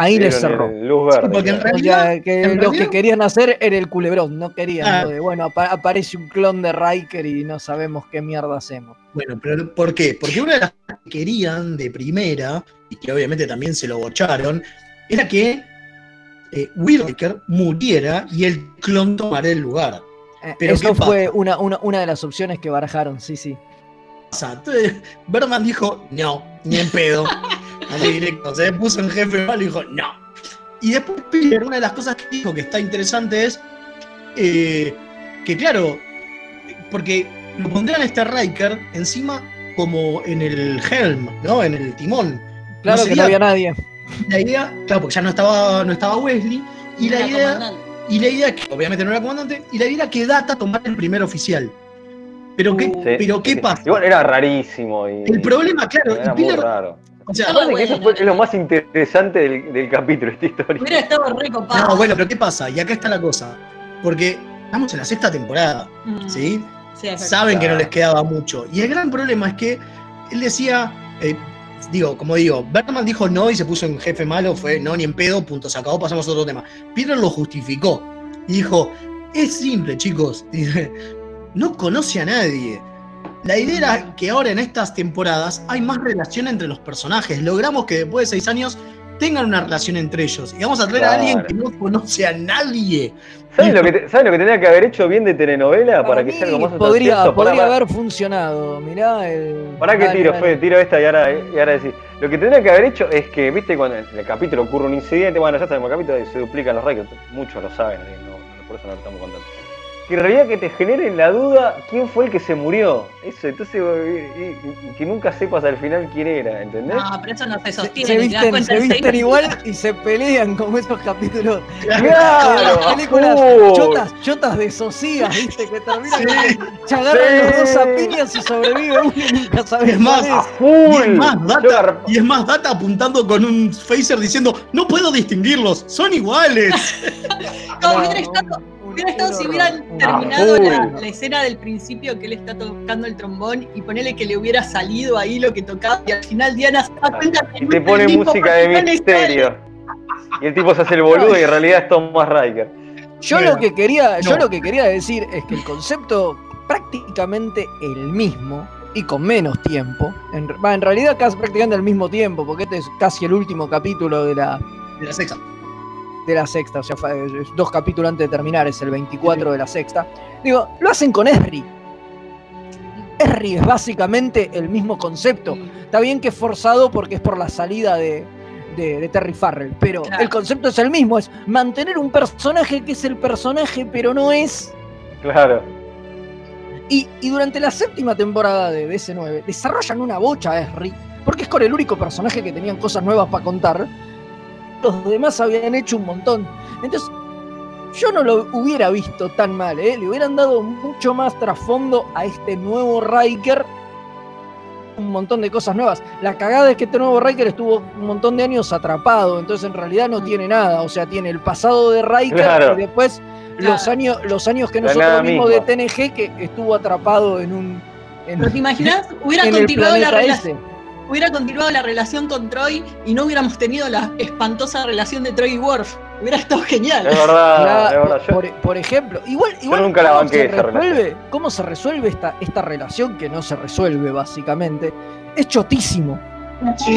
Ahí les cerró. luz verde, porque en claro. O sea, realidad- que en lo realidad- que querían hacer era el culebrón, no querían. Ah. lo de, bueno, apa- aparece un clon de Riker y no sabemos qué mierda hacemos. Bueno, pero ¿por qué? Porque una de las cosas que querían de primera, y que obviamente también se lo bocharon, era que eh, Whittaker muriera y el clon tomara el lugar. Eh, Pero Eso ¿qué fue una, una, una de las opciones que barajaron, sí, sí. Entonces, Berman dijo, no, ni en pedo. *laughs* Así directo. Se puso en jefe mal y dijo, no. Y después Peter, una de las cosas que dijo que está interesante es eh, que, claro, porque lo pondrían a este Riker encima como en el helm, ¿no? En el timón. Claro que no había nadie. La idea, claro, porque ya no estaba, no estaba Wesley. Y la idea. comandante. Y la idea, que obviamente no era comandante, y la idea era que Data tomara el primer oficial. Pero qué, Sí, pero qué sí. pasa? Igual era rarísimo. Y, El problema, claro, era y muy Piller- raro. O sea, que eso fue es lo más interesante del, del capítulo, esta historia. Hubiera estado re copado. No, bueno, pero ¿qué pasa? Y acá está la cosa. Porque estamos en la sexta temporada, Mm. ¿sí? Saben que no les quedaba mucho. Y el gran problema es que él decía, eh, digo, como digo, Berman dijo no y se puso en jefe malo, fue no, ni en pedo, punto, se acabó, pasamos a otro tema. Peter lo justificó y dijo, es simple, chicos, *laughs* no conoce a nadie. La idea era que ahora en estas temporadas hay más relación entre los personajes. Logramos que después de seis años tengan una relación entre ellos. Y vamos a traer a alguien que no conoce a nadie. ¿Sabes lo, que te- ¿sabes lo que tenía que haber hecho bien de telenovela para, Para que sea algo más podría, podría haber funcionado. Mirá el. Que Dale, tiro, dale. Fede, tiro esta y ahora, y ahora decir. Lo que tendría que haber hecho es que, viste, cuando en el capítulo ocurre un incidente, bueno, ya sabemos el capítulo y se duplican los reyes, muchos lo saben, no- por eso no lo estamos contando. Que en realidad que te genere la duda quién fue el que se murió. Eso, entonces, y, y- y que nunca sepas al final quién era, ¿entendés? No, pero eso no se sostiene. Se ¿te das visten, se visten igual y se pelean como esos capítulos. *laughs* Claro, Como las a películas full. chotas, chotas de socias, ¿viste? Que terminan se agarran Sí. los dos a piñas y sobrevive uno y nunca sabes Es más. Y es más, Data, y es más, Data apuntando con un phaser diciendo, no puedo distinguirlos, son iguales. *laughs* No, estado, hubiera estado si hubieran terminado Ah, la, full. la escena del principio que él está tocando el trombón y ponerle que le hubiera salido ahí lo que tocaba y al final Diana se da cuenta que te pone el música de misterio. Y el tipo se hace el boludo y en realidad es Thomas Riker. Yo lo que quería, yo lo que quería decir es que el concepto prácticamente el mismo y con menos tiempo. En, va, en realidad casi prácticamente al mismo tiempo, porque este es casi el último capítulo de la, De la sexta. De la sexta, o sea, dos capítulos antes de terminar, es el 24 de la sexta. Digo, lo hacen con Esri. Esri es básicamente el mismo concepto. Está bien que es forzado porque es por la salida de, de- de Terry Farrell, pero Claro. el concepto es el mismo, es mantener un personaje que es el personaje, pero no es. Claro. Y, y durante la séptima temporada de DC9 desarrollan una bocha a Esri, porque es con el único personaje que tenían cosas nuevas para contar. Los demás habían hecho un montón. Entonces, yo no lo hubiera visto tan mal, ¿eh? Le hubieran dado mucho más trasfondo a este nuevo Riker. Un montón de cosas nuevas. La cagada es que este nuevo Riker estuvo un montón de años atrapado, entonces en realidad no tiene nada. O sea, tiene el pasado de Riker Claro. y después los años, los años que nosotros vimos de. TNG que estuvo atrapado en un. En, ¿Pero te imaginas? *laughs* Hubiera continuado la relación. Hubiera continuado la relación con Troy y no hubiéramos tenido la espantosa relación de Troy y Worf. Hubiera estado genial. Es verdad, Claro, es verdad. Yo- por, por ejemplo, igual, igual nunca la ¿cómo banqué se esa resuelve, ¿Cómo se resuelve esta, esta relación que no se resuelve básicamente? Es chotísimo.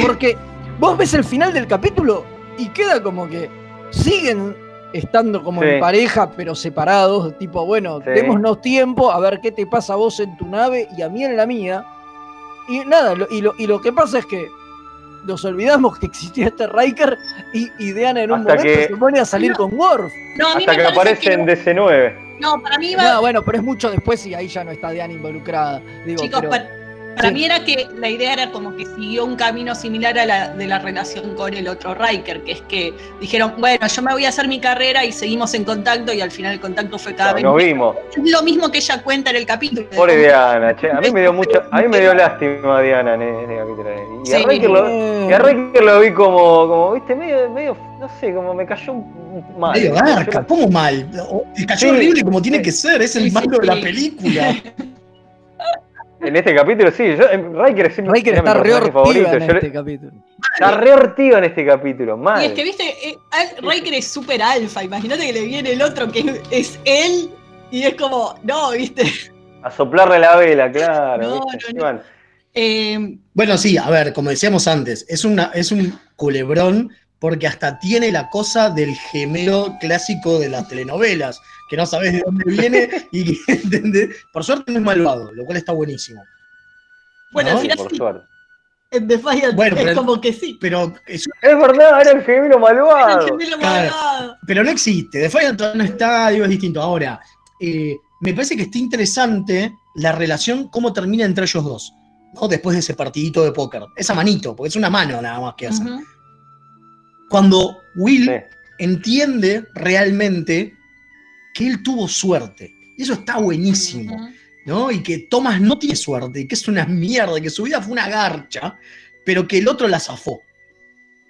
Porque vos ves el final del capítulo y queda como que siguen estando como en pareja pero separados, tipo, bueno, Sí. démonos tiempo a ver qué te pasa a vos en tu nave y a mí en la mía. Y nada, lo- y, lo, y lo que pasa es que nos olvidamos que existía este Riker y, y Diana en un Hasta momento que- se pone a salir con Worf. No, a mí Hasta me que parece aparece que- en DC9. No, para mí iba. No, bueno, pero es mucho después y ahí ya no está Diana involucrada. Digo, Chicos, pero- para, para sí. mí era que la idea era como que siguió un camino similar a la de la relación con el otro Riker, que es que dijeron, bueno, yo me voy a hacer mi carrera y seguimos en contacto y al final el contacto fue cada vez Nos vimos. Es lo mismo que ella cuenta en el capítulo. Pobre Diana, che. A mí me dio mucho, a mí me dio lástima a Diana en ese capítulo. Y a Sí. Riker lo, y a Riker lo vi como, como, viste, medio, medio, no sé, como me cayó mal. Medio garca, ¿cómo mal? Y cayó Sí. horrible como tiene que ser, es el Sí, sí, malo de la película. *laughs* En este capítulo sí, yo, Riker es siempre Riker está re hortiva favorito. en este capítulo. Está re en este capítulo, mal. Y es que, viste, eh, Riker es súper alfa. Imagínate que le viene el otro que es él y es como, no, viste. A soplarle la vela, claro. No, ¿viste? no, no. Iván, Eh, Bueno, sí, a ver, como decíamos antes, es, una, es un culebrón porque hasta tiene la cosa del gemelo clásico de las telenovelas, que no sabes de dónde viene y que, *laughs* ¿entendés? Por suerte no es malvado, lo cual está buenísimo. bueno, ¿No? al final por sí, suerte. En Defiant Bueno, es pero- como que sí. Pero es Es verdad, era el gemelo malvado. El gemelo Claro. malvado. Pero no existe, Defiant todavía no está, digo, es distinto. Ahora, eh, me parece que está interesante la relación, cómo termina entre ellos dos, ¿no? Después de ese partidito de póker. Esa manito, porque es una mano nada más que hacen. Cuando Will Sí. entiende realmente que él tuvo suerte. Y eso está buenísimo. ¿no? Y que Thomas no tiene suerte, y que es una mierda, que su vida fue una garcha, pero que el otro la zafó.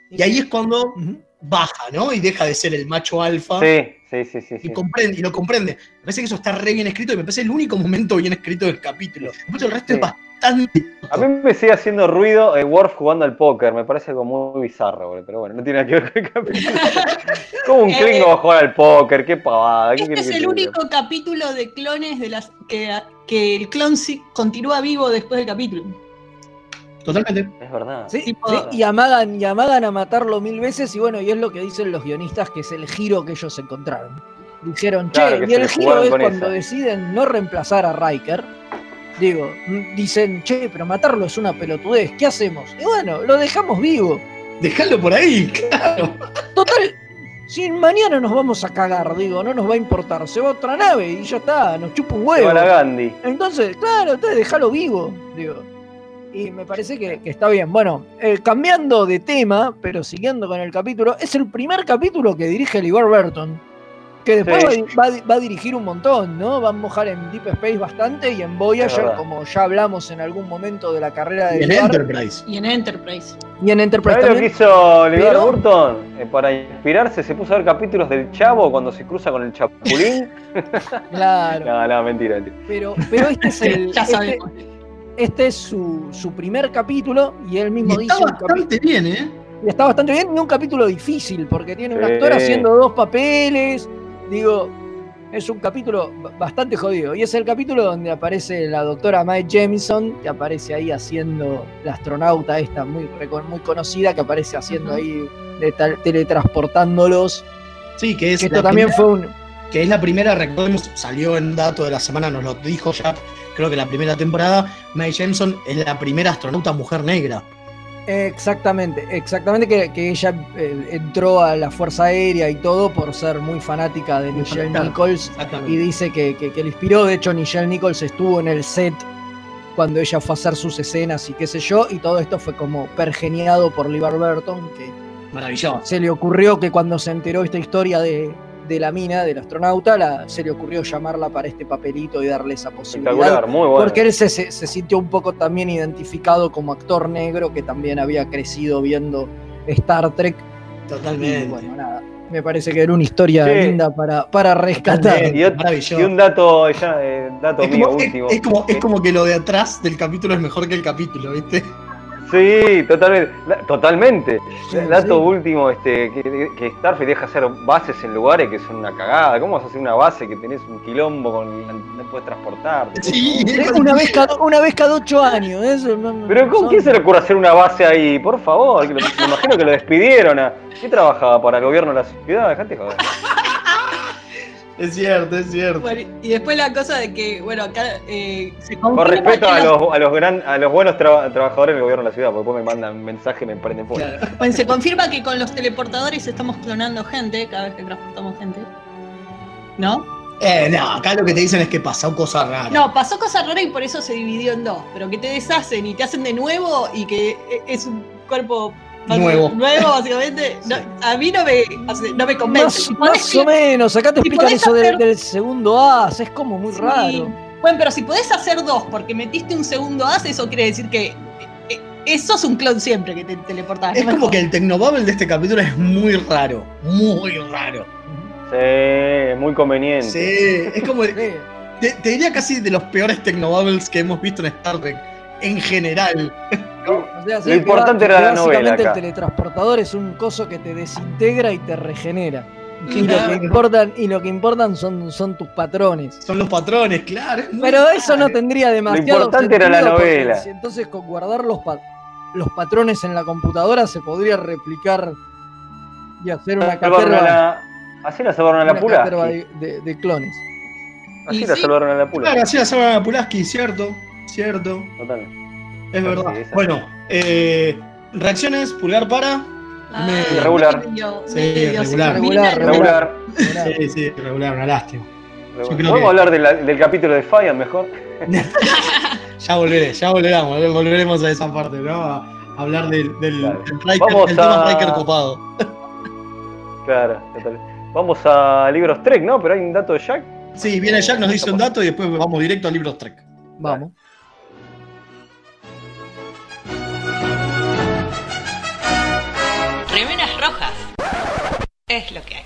Y ahí es cuando baja, ¿no? Y deja de ser el macho alfa. Sí, sí, sí, sí. Y, comprende, y lo comprende. Me parece que eso está re bien escrito y me parece el único momento bien escrito del capítulo. Después el resto Sí. es bastante. A mí me sigue haciendo ruido eh, Worf jugando al póker, me parece algo muy bizarro, boludo, pero bueno, no tiene nada que ver con el capítulo. *laughs* Como un Eh, Klingon va a jugar al póker, qué pavada. ¿qué Este es que el único capítulo de clones de las que, que el clon sí continúa vivo después del capítulo. Totalmente. Es verdad. Sí, Tipo- sí, y amagan, y amagan a matarlo mil veces, y bueno, y es lo que dicen los guionistas, que es el giro que ellos encontraron. Dijeron, Claro, che, y el giro es cuando esa. deciden no reemplazar a Riker. Digo, dicen, che, pero matarlo es una pelotudez, ¿qué hacemos? Y bueno, lo dejamos vivo. Dejalo por ahí, *laughs* claro. Total, si mañana nos vamos a cagar, digo, no nos va a importar, se va a otra nave y ya está, nos chupa un Se huevo. va la Gandhi. Entonces, claro, entonces déjalo vivo, digo. Y me parece que, que está bien. Bueno, eh, cambiando de tema, pero siguiendo con el capítulo, es el primer capítulo que dirige LeVar Burton. Que después Sí. va, a va va dirigir un montón, ¿no? Va a mojar en Deep Space bastante y en Voyager, como ya hablamos en algún momento de la carrera de Y en Enterprise. Y en Enterprise. y en Enterprise ¿Sabés lo que hizo Pero- Burton? Eh, para inspirarse se puso a ver capítulos del Chavo cuando se cruza con el Chapulín. *laughs* Claro. no, no, mentira. mentira. Pero, pero este es el. *laughs* Ya este, sabemos. este es su, su primer capítulo y él Y mismo está dice capítulo. bastante bien, ¿eh? Y está bastante bien, y un capítulo difícil, porque tiene un actor haciendo dos papeles. Digo, es un capítulo bastante jodido. Y es el capítulo donde aparece la doctora Mae Jemison, que aparece ahí haciendo la astronauta esta muy, muy conocida, que aparece haciendo ahí, teletransportándolos. Sí, que es. Que esto también primera- fue un. que es la primera, recordemos, salió en dato de la semana, nos lo dijo ya, creo que la primera temporada, Mae Jameson es la primera astronauta mujer negra. Exactamente, exactamente que, que ella eh, entró a la Fuerza Aérea y todo por ser muy fanática de Michelle Claro, Nichols exactamente. y dice que, que- que le inspiró. De hecho, Michelle Nichols estuvo en el set cuando ella fue a hacer sus escenas y qué sé yo, y todo esto fue como pergeniado por LeVar Burton, que Maravilloso. se le ocurrió que cuando se enteró esta historia de, de la mina, del astronauta, la- se le ocurrió llamarla para este papelito y darle esa posibilidad. Espectacular, muy bueno. Porque él se, se- se sintió un poco también identificado como actor negro que también había crecido viendo Star Trek. Totalmente. Y bueno, nada. Me parece que era una historia Sí. linda para, para rescatar. Y, y un dato, ya, eh, dato Es mío como, último. es como- es Eh, como que lo de atrás del capítulo es mejor que el capítulo, ¿viste? Sí, totalmente. La- totalmente. Sí, Dato sí. último, este, que, que Starfleet deja hacer bases en lugares que son una cagada. ¿Cómo vas a hacer una base que tenés un quilombo con no puedes transportarte? Sí, Una vez cada, una vez cada ocho años. Eso, no- no- Pero ¿con son- quién se le ocurre hacer una base ahí? Por favor, que lo- me imagino que lo despidieron. A, ¿Qué trabajaba para el gobierno de la ciudad? Dejate joder. Es cierto, es cierto. Bueno, y después la cosa de que, bueno, acá eh, se Con confirma respeto a los- los, a los, gran, a los buenos traba- trabajadores del gobierno de la ciudad, porque después me mandan mensaje y me prenden fuego. Claro. Bueno, se confirma que con los teleportadores estamos clonando gente cada vez que transportamos gente. ¿No? Eh, no, acá lo que te dicen es que pasó cosas raras. No, pasó cosa rara y por eso se dividió en dos. Pero que te deshacen y te hacen de nuevo y que e- es un cuerpo Nuevo. nuevo básicamente. *laughs* no, a mí no me, no me convence. Más, o menos. Acá te si explican eso del, hacer- del segundo as. Es como muy Sí. raro. Bueno, pero si podés hacer dos porque metiste un segundo as, eso quiere decir que eh, eh, eso es un clon siempre que te teleportás. Es como que el Tecnobubble de este capítulo es muy raro. Muy raro. Sí, muy conveniente. Sí, es como. Te diría casi de los peores Tecnobubbles que hemos visto en Star Trek. En general. O sea, sí, Lo importante va- era la novela Básicamente acá. el teletransportador es un coso que te desintegra y te regenera. Y lo que importan, y lo que importan son, son tus patrones. Son los patrones, claro. Pero eso no tendría demasiado importante era la porque novela. entonces con guardar los, pa- los patrones en la computadora se podría replicar y hacer una Salvaron a caterva, la- Así la salvaron a la Pulaski. de, de- de clones. Así Y la sí. salvaron a la Pulaski. Claro, así la salvan a Pulaski, cierto. Cierto. Total. Es Sí, verdad. Bueno, Eh, reacciones, pulgar para. Ah. Regular. medio- Sí, medio- regular. Regular, Regular. Sí, sí, regular, una lástima. ¿Podemos que- hablar de la- del capítulo de Fire mejor? *laughs* Ya volveré, ya volveremos, volveremos a esa parte, ¿no? A hablar del, del, Claro. del Riker, Vamos del tema a- Riker copado. Claro, total. Vamos a libros Trek, ¿no? Pero hay un dato de Jack. Sí, viene Jack, nos dice un dato y después vamos directo a libros Trek. Vamos. Remeras rojas. Es lo que hay.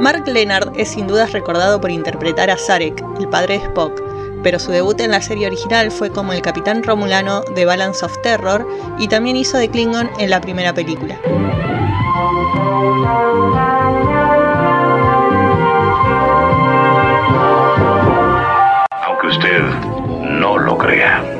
Mark Leonard es sin dudas recordado por interpretar a Sarek, el padre de Spock, pero su debut en la serie original fue como el capitán romulano de Balance of Terror y también hizo de Klingon en la primera película. Aunque usted no lo crea.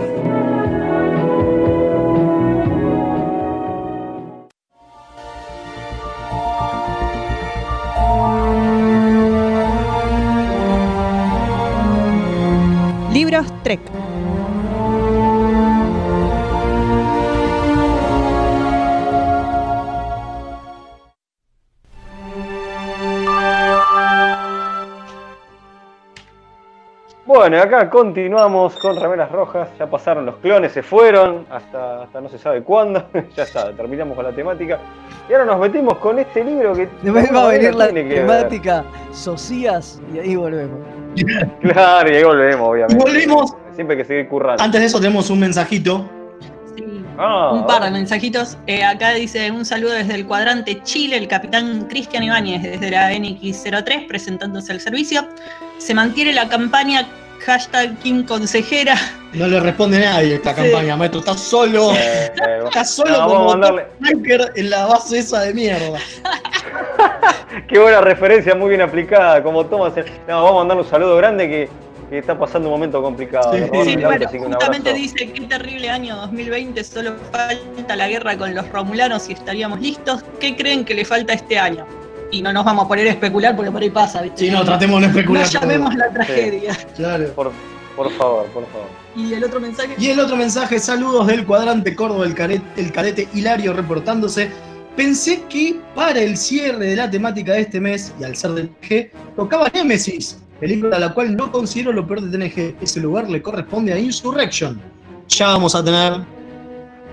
Trek. Bueno, acá continuamos con remeras rojas. Ya pasaron los clones, se fueron hasta, hasta no se sabe cuándo. *laughs* ya está, terminamos con la temática. Y ahora nos metimos con este libro que. Después va a venir la tiene que ver. temática Socias y ahí volvemos. *laughs* Claro, y ahí volvemos, obviamente. Y volvemos. Siempre hay que seguir currando. Antes de eso tenemos un mensajito. Ah, Un par de mensajitos. Eh, acá dice un saludo desde el cuadrante Chile, el capitán Cristian Ibáñez, desde la NX03, presentándose al servicio. Se mantiene la campaña hashtag Kim Consejera. No le responde nadie esta Sí. campaña, maestro. Está solo. *laughs* Eh, eh, Está solo no, vamos a como mandarle. En la base esa de mierda. *laughs* Qué buena referencia, muy bien aplicada. Como Thomas. No, vamos a mandarle un saludo grande que, que está pasando un momento complicado. Sí. Sí, bueno, justamente dice qué terrible año 2020, solo falta la guerra con los romulanos y estaríamos listos. ¿Qué creen que le falta este año? Y no nos vamos a poner a especular porque por ahí pasa, ¿viste? Sí, no, tratemos de no especular. No llamemos la tragedia. Claro. Por, por favor, por favor. Y el otro mensaje. Y el otro mensaje, saludos del cuadrante Córdoba, el, cadete Hilario reportándose. Pensé que para el cierre de la temática de este mes, y al ser del TNG, tocaba Nemesis, película a la cual no considero lo peor de TNG. Ese lugar le corresponde a Insurrection. Ya vamos a tener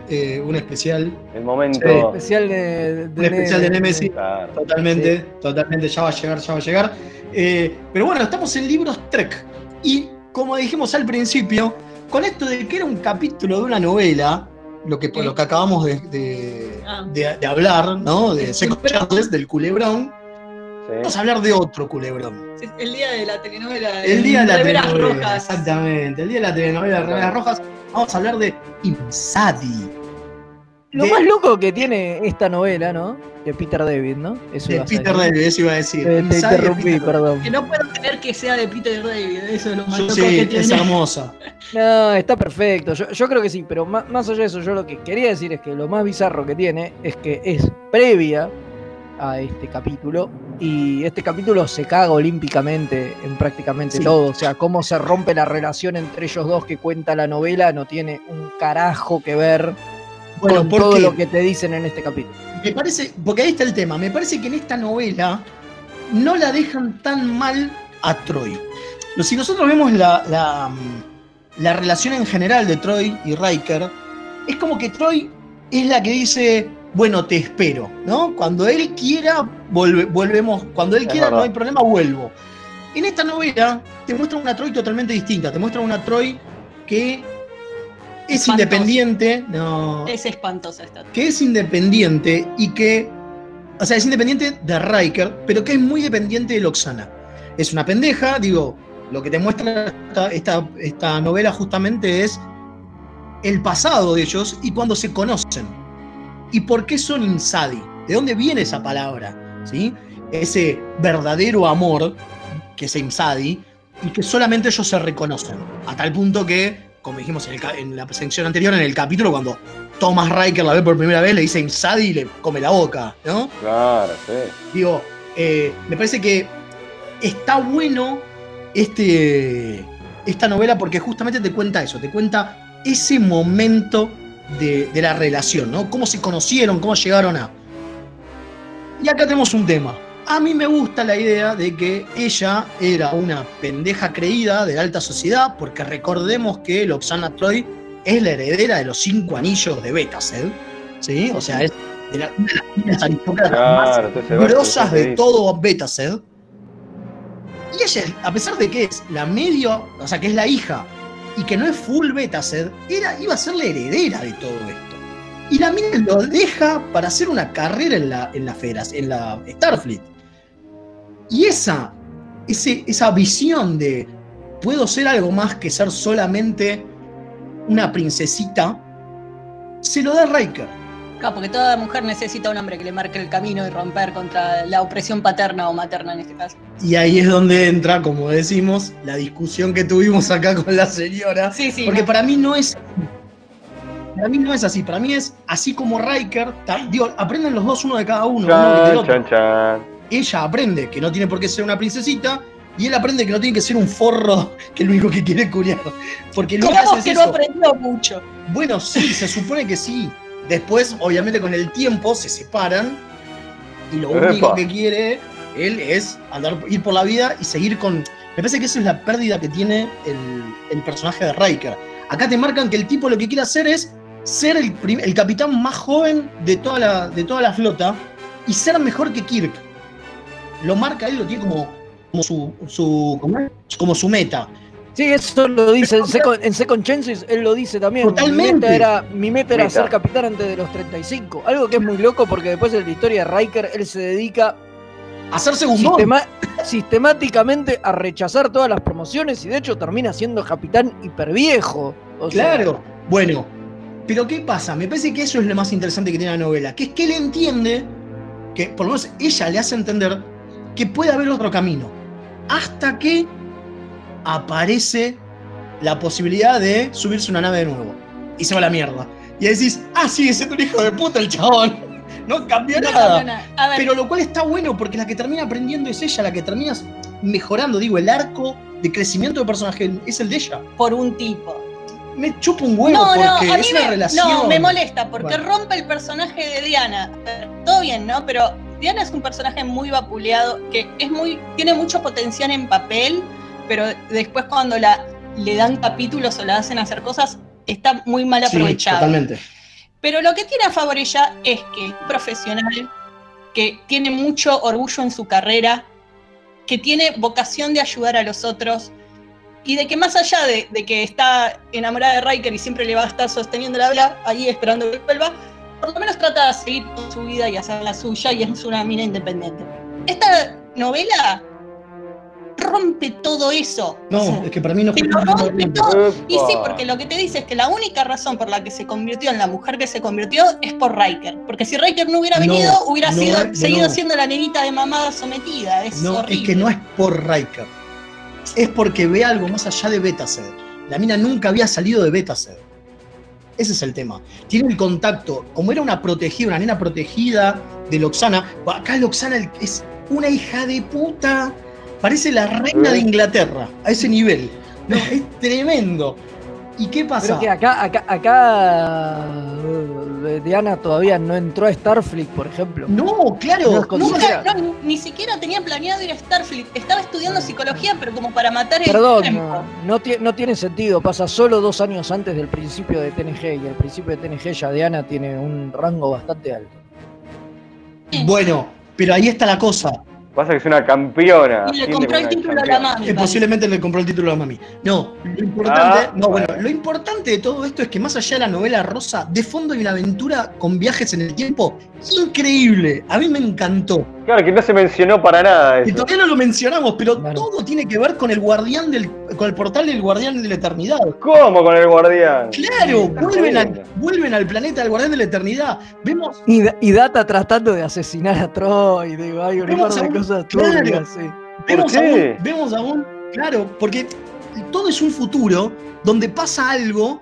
eh, un especial. El momento. Sí. Especial de, Un especial de Nemesis. Claro. Totalmente, totalmente, ya va a llegar, ya va a llegar. Eh, pero bueno, estamos en libros Trek. Y como dijimos al principio, con esto de que era un capítulo de una novela, lo que, lo que acabamos de, de- Ah. de- de hablar, ¿no? De Chances, del culebrón, Sí. vamos a hablar de otro culebrón. El día de la telenovela. El día de la telenovela, rojas. exactamente. El día de la telenovela de Remeras Rojas, vamos a hablar de Imsadi. Lo De- más loco que tiene esta novela, ¿no? De Peter David, ¿no? Eso De Peter. David, eso iba a decir. Te, te de interrumpí, perdón. Que no puedo creer que sea de Peter David, eso es lo más Yo loco sí, que es tiene. hermosa. No, está perfecto. Yo, yo creo que sí, pero más, más allá de eso, yo lo que quería decir es que lo más bizarro que tiene es que es previa a este capítulo y este capítulo se caga olímpicamente en prácticamente Sí. todo. O sea, cómo se rompe la relación entre ellos dos que cuenta la novela no tiene un carajo que ver Bueno, con ¿por todo qué? lo que te dicen en este capítulo. Me parece, porque ahí está el tema, me parece que en esta novela no la dejan tan mal a Troy. Si nosotros vemos la, la, mm, la relación en general de Troy y Riker, es como que Troy es la que dice, bueno, te espero, ¿no? Cuando él quiera, volve- volvemos, cuando él Es quiera, no hay problema, vuelvo. En esta novela te muestra una Troy totalmente distinta, te muestra una Troy que es Espantosa. independiente, no, Es espantosa esta. que es independiente y que, o sea, es independiente de Riker, pero que es muy dependiente de Loxana. Es una pendeja, digo, lo que te muestra esta, esta, esta novela justamente es el pasado de ellos y cuando se conocen. ¿Y por qué son insadi? ¿De dónde viene esa palabra? ¿Sí? Ese verdadero amor que es insadi y que solamente ellos se reconocen. A tal punto que, como dijimos en, el en la sección anterior, en el capítulo, cuando Thomas Riker la ve por primera vez, le dice insadi y le come la boca, ¿no? Claro, sí. Digo, eh, me parece que está bueno este, esta novela porque justamente te cuenta eso, te cuenta ese momento de, de la relación, ¿no? Cómo se conocieron, cómo llegaron a. Y acá tenemos un tema. A mí me gusta la idea de que ella era una pendeja creída de la alta sociedad, porque recordemos que Loxana Troy es la heredera de los cinco anillos de Betased, ¿sí? O sea, es de la- de las aristócratas Claro, más grosas de todo Betased. Y ella, a pesar de que es la medio, o sea, que es la hija, y que no es full Betased, era, iba a ser la heredera de todo esto. Y la mina lo deja para hacer una carrera en la, en la, Feras- en la Starfleet. Y esa, ese, esa visión de puedo ser algo más que ser solamente una princesita, se lo da Riker. Claro, porque toda mujer necesita un hombre que le marque el camino y romper contra la opresión paterna o materna en este caso. Y ahí es donde entra, como decimos, la discusión que tuvimos acá con la señora. Sí, sí. Porque no. para mí no es. Para mí no es así. Para mí es así como Riker. Digo, aprenden los dos uno de cada uno. uno del Chan, otro. chan, chan. Ella aprende que no tiene por qué ser una princesita. Y él aprende que no tiene que ser un forro que lo único que quiere es curiar. Porque lo que hace es que no aprendió mucho. Bueno, sí, se supone que sí. Después, obviamente, con el tiempo se separan. Y lo Epa. único que quiere él es andar, ir por la vida y seguir con. Me parece que esa es la pérdida que tiene el, el personaje de Riker. Acá te marcan que el tipo lo que quiere hacer es ser el, prim- el capitán más joven de toda, la, de toda la flota y ser mejor que Kirk. Lo marca él, lo tiene como, como su, su, ¿cómo es? como su meta. Sí, eso lo dice en Second, en Second Chances, él lo dice también. Mi Totalmente. meta era, mi meta era Meta. ser capitán antes de los 35. Algo que es muy loco porque después en la historia de Riker él se dedica A ser segundo. sistema- sistemáticamente a rechazar todas las promociones y de hecho termina siendo capitán hiperviejo. O sea, Claro. Bueno, pero ¿qué pasa? Me parece que eso es lo más interesante que tiene la novela, que es que él entiende, que por lo menos ella le hace entender que puede haber otro camino, hasta que aparece la posibilidad de subirse una nave de nuevo y se va a la mierda. Y ahí decís, ah, sigue siendo un hijo de puta el chabón. *laughs* No cambió No, nada. no, no. Pero lo cual está bueno porque la que termina aprendiendo es ella, la que termina mejorando, digo, el arco de crecimiento del personaje es el de ella. por un tipo. Me chupa un huevo porque es una me, relación. no, me molesta porque Bueno. rompe el personaje de Diana. Todo bien, ¿no? Pero Diana es un personaje muy vapuleado, que es muy, tiene mucho potencial en papel, pero después cuando la, le dan capítulos o la hacen hacer cosas, está muy mal Sí, aprovechado. totalmente. Pero lo que tiene a favor ella es que es profesional, que tiene mucho orgullo en su carrera, que tiene vocación de ayudar a los otros y de que más allá de, de que está enamorada de Riker y siempre le va a estar sosteniendo la habla ahí esperando que vuelva, por lo menos trata de seguir con su vida y hacer la suya y es una mina independiente. Esta novela rompe todo eso. No, O sea, es que para mí no te lo rompe todo. Y sí, porque lo que te dice es que la única razón por la que se convirtió en la mujer que se convirtió es por Riker. Porque si Riker no hubiera No, venido, hubiera no, sido, no, seguido no. siendo la nenita de mamá sometida. Es No, horrible. es que no es por Riker. Es porque ve algo más allá de Betased. La mina nunca había salido de Betased. Ese es el tema. Tiene el contacto. Como era una protegida, una nena protegida de Loxana. Acá Loxana es una hija de puta. Parece la reina de Inglaterra. A ese nivel. No, *laughs* es tremendo. ¿Y qué pasa? Pero que acá, acá, acá eh, Diana todavía no entró a Starfleet, por ejemplo. No, claro. No es considerada. Nunca, no, ni siquiera tenía planeado ir a Starfleet. Estaba estudiando psicología, pero como para matar el Perdón, tiempo. no, no tiene sentido. Pasa solo dos años antes del principio de TNG y el principio de TNG ya Diana tiene un rango bastante alto. Bueno, pero ahí está la cosa. Pasa que es una campeona. Y le compró el título a la mami. Eh, posiblemente le compró el título a la mami. No, lo importante, Ah, no, bueno. lo importante de todo esto es que más allá de la novela rosa, de fondo hay una aventura con viajes en el tiempo increíble. A mí me encantó. Claro, que no se mencionó para nada Y todavía no lo mencionamos, pero Claro. todo tiene que ver con el guardián del, con el portal del guardián de la eternidad. ¿Cómo con el guardián? Claro, vuelven, al, vuelven al planeta del guardián de la eternidad. Vemos, Y, Da- y Data tratando de asesinar a Troy, digo, hay un Vemos par de a un- cosas claro. turbias, sí. vemos qué? aún, vemos aún, claro, porque todo es un futuro donde pasa algo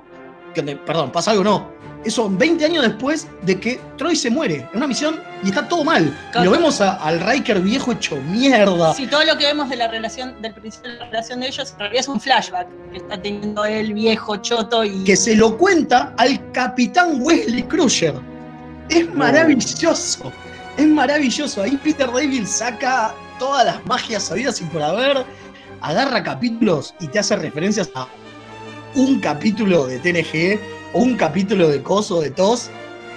que- perdón, pasa algo no. Eso 20 años después de que Troy se muere en una misión y está todo mal. Y lo vemos a- al Riker viejo hecho mierda. Si todo lo que vemos de la relación, del principio de la relación de ellos, en realidad es un flashback que está teniendo él viejo, choto y. que se lo cuenta al capitán Wesley Crusher. Es maravilloso, es maravilloso. Ahí Peter David saca todas las magias sabidas y por haber, agarra capítulos y te hace referencias a un capítulo de TNG o un capítulo de Coso, de TOS,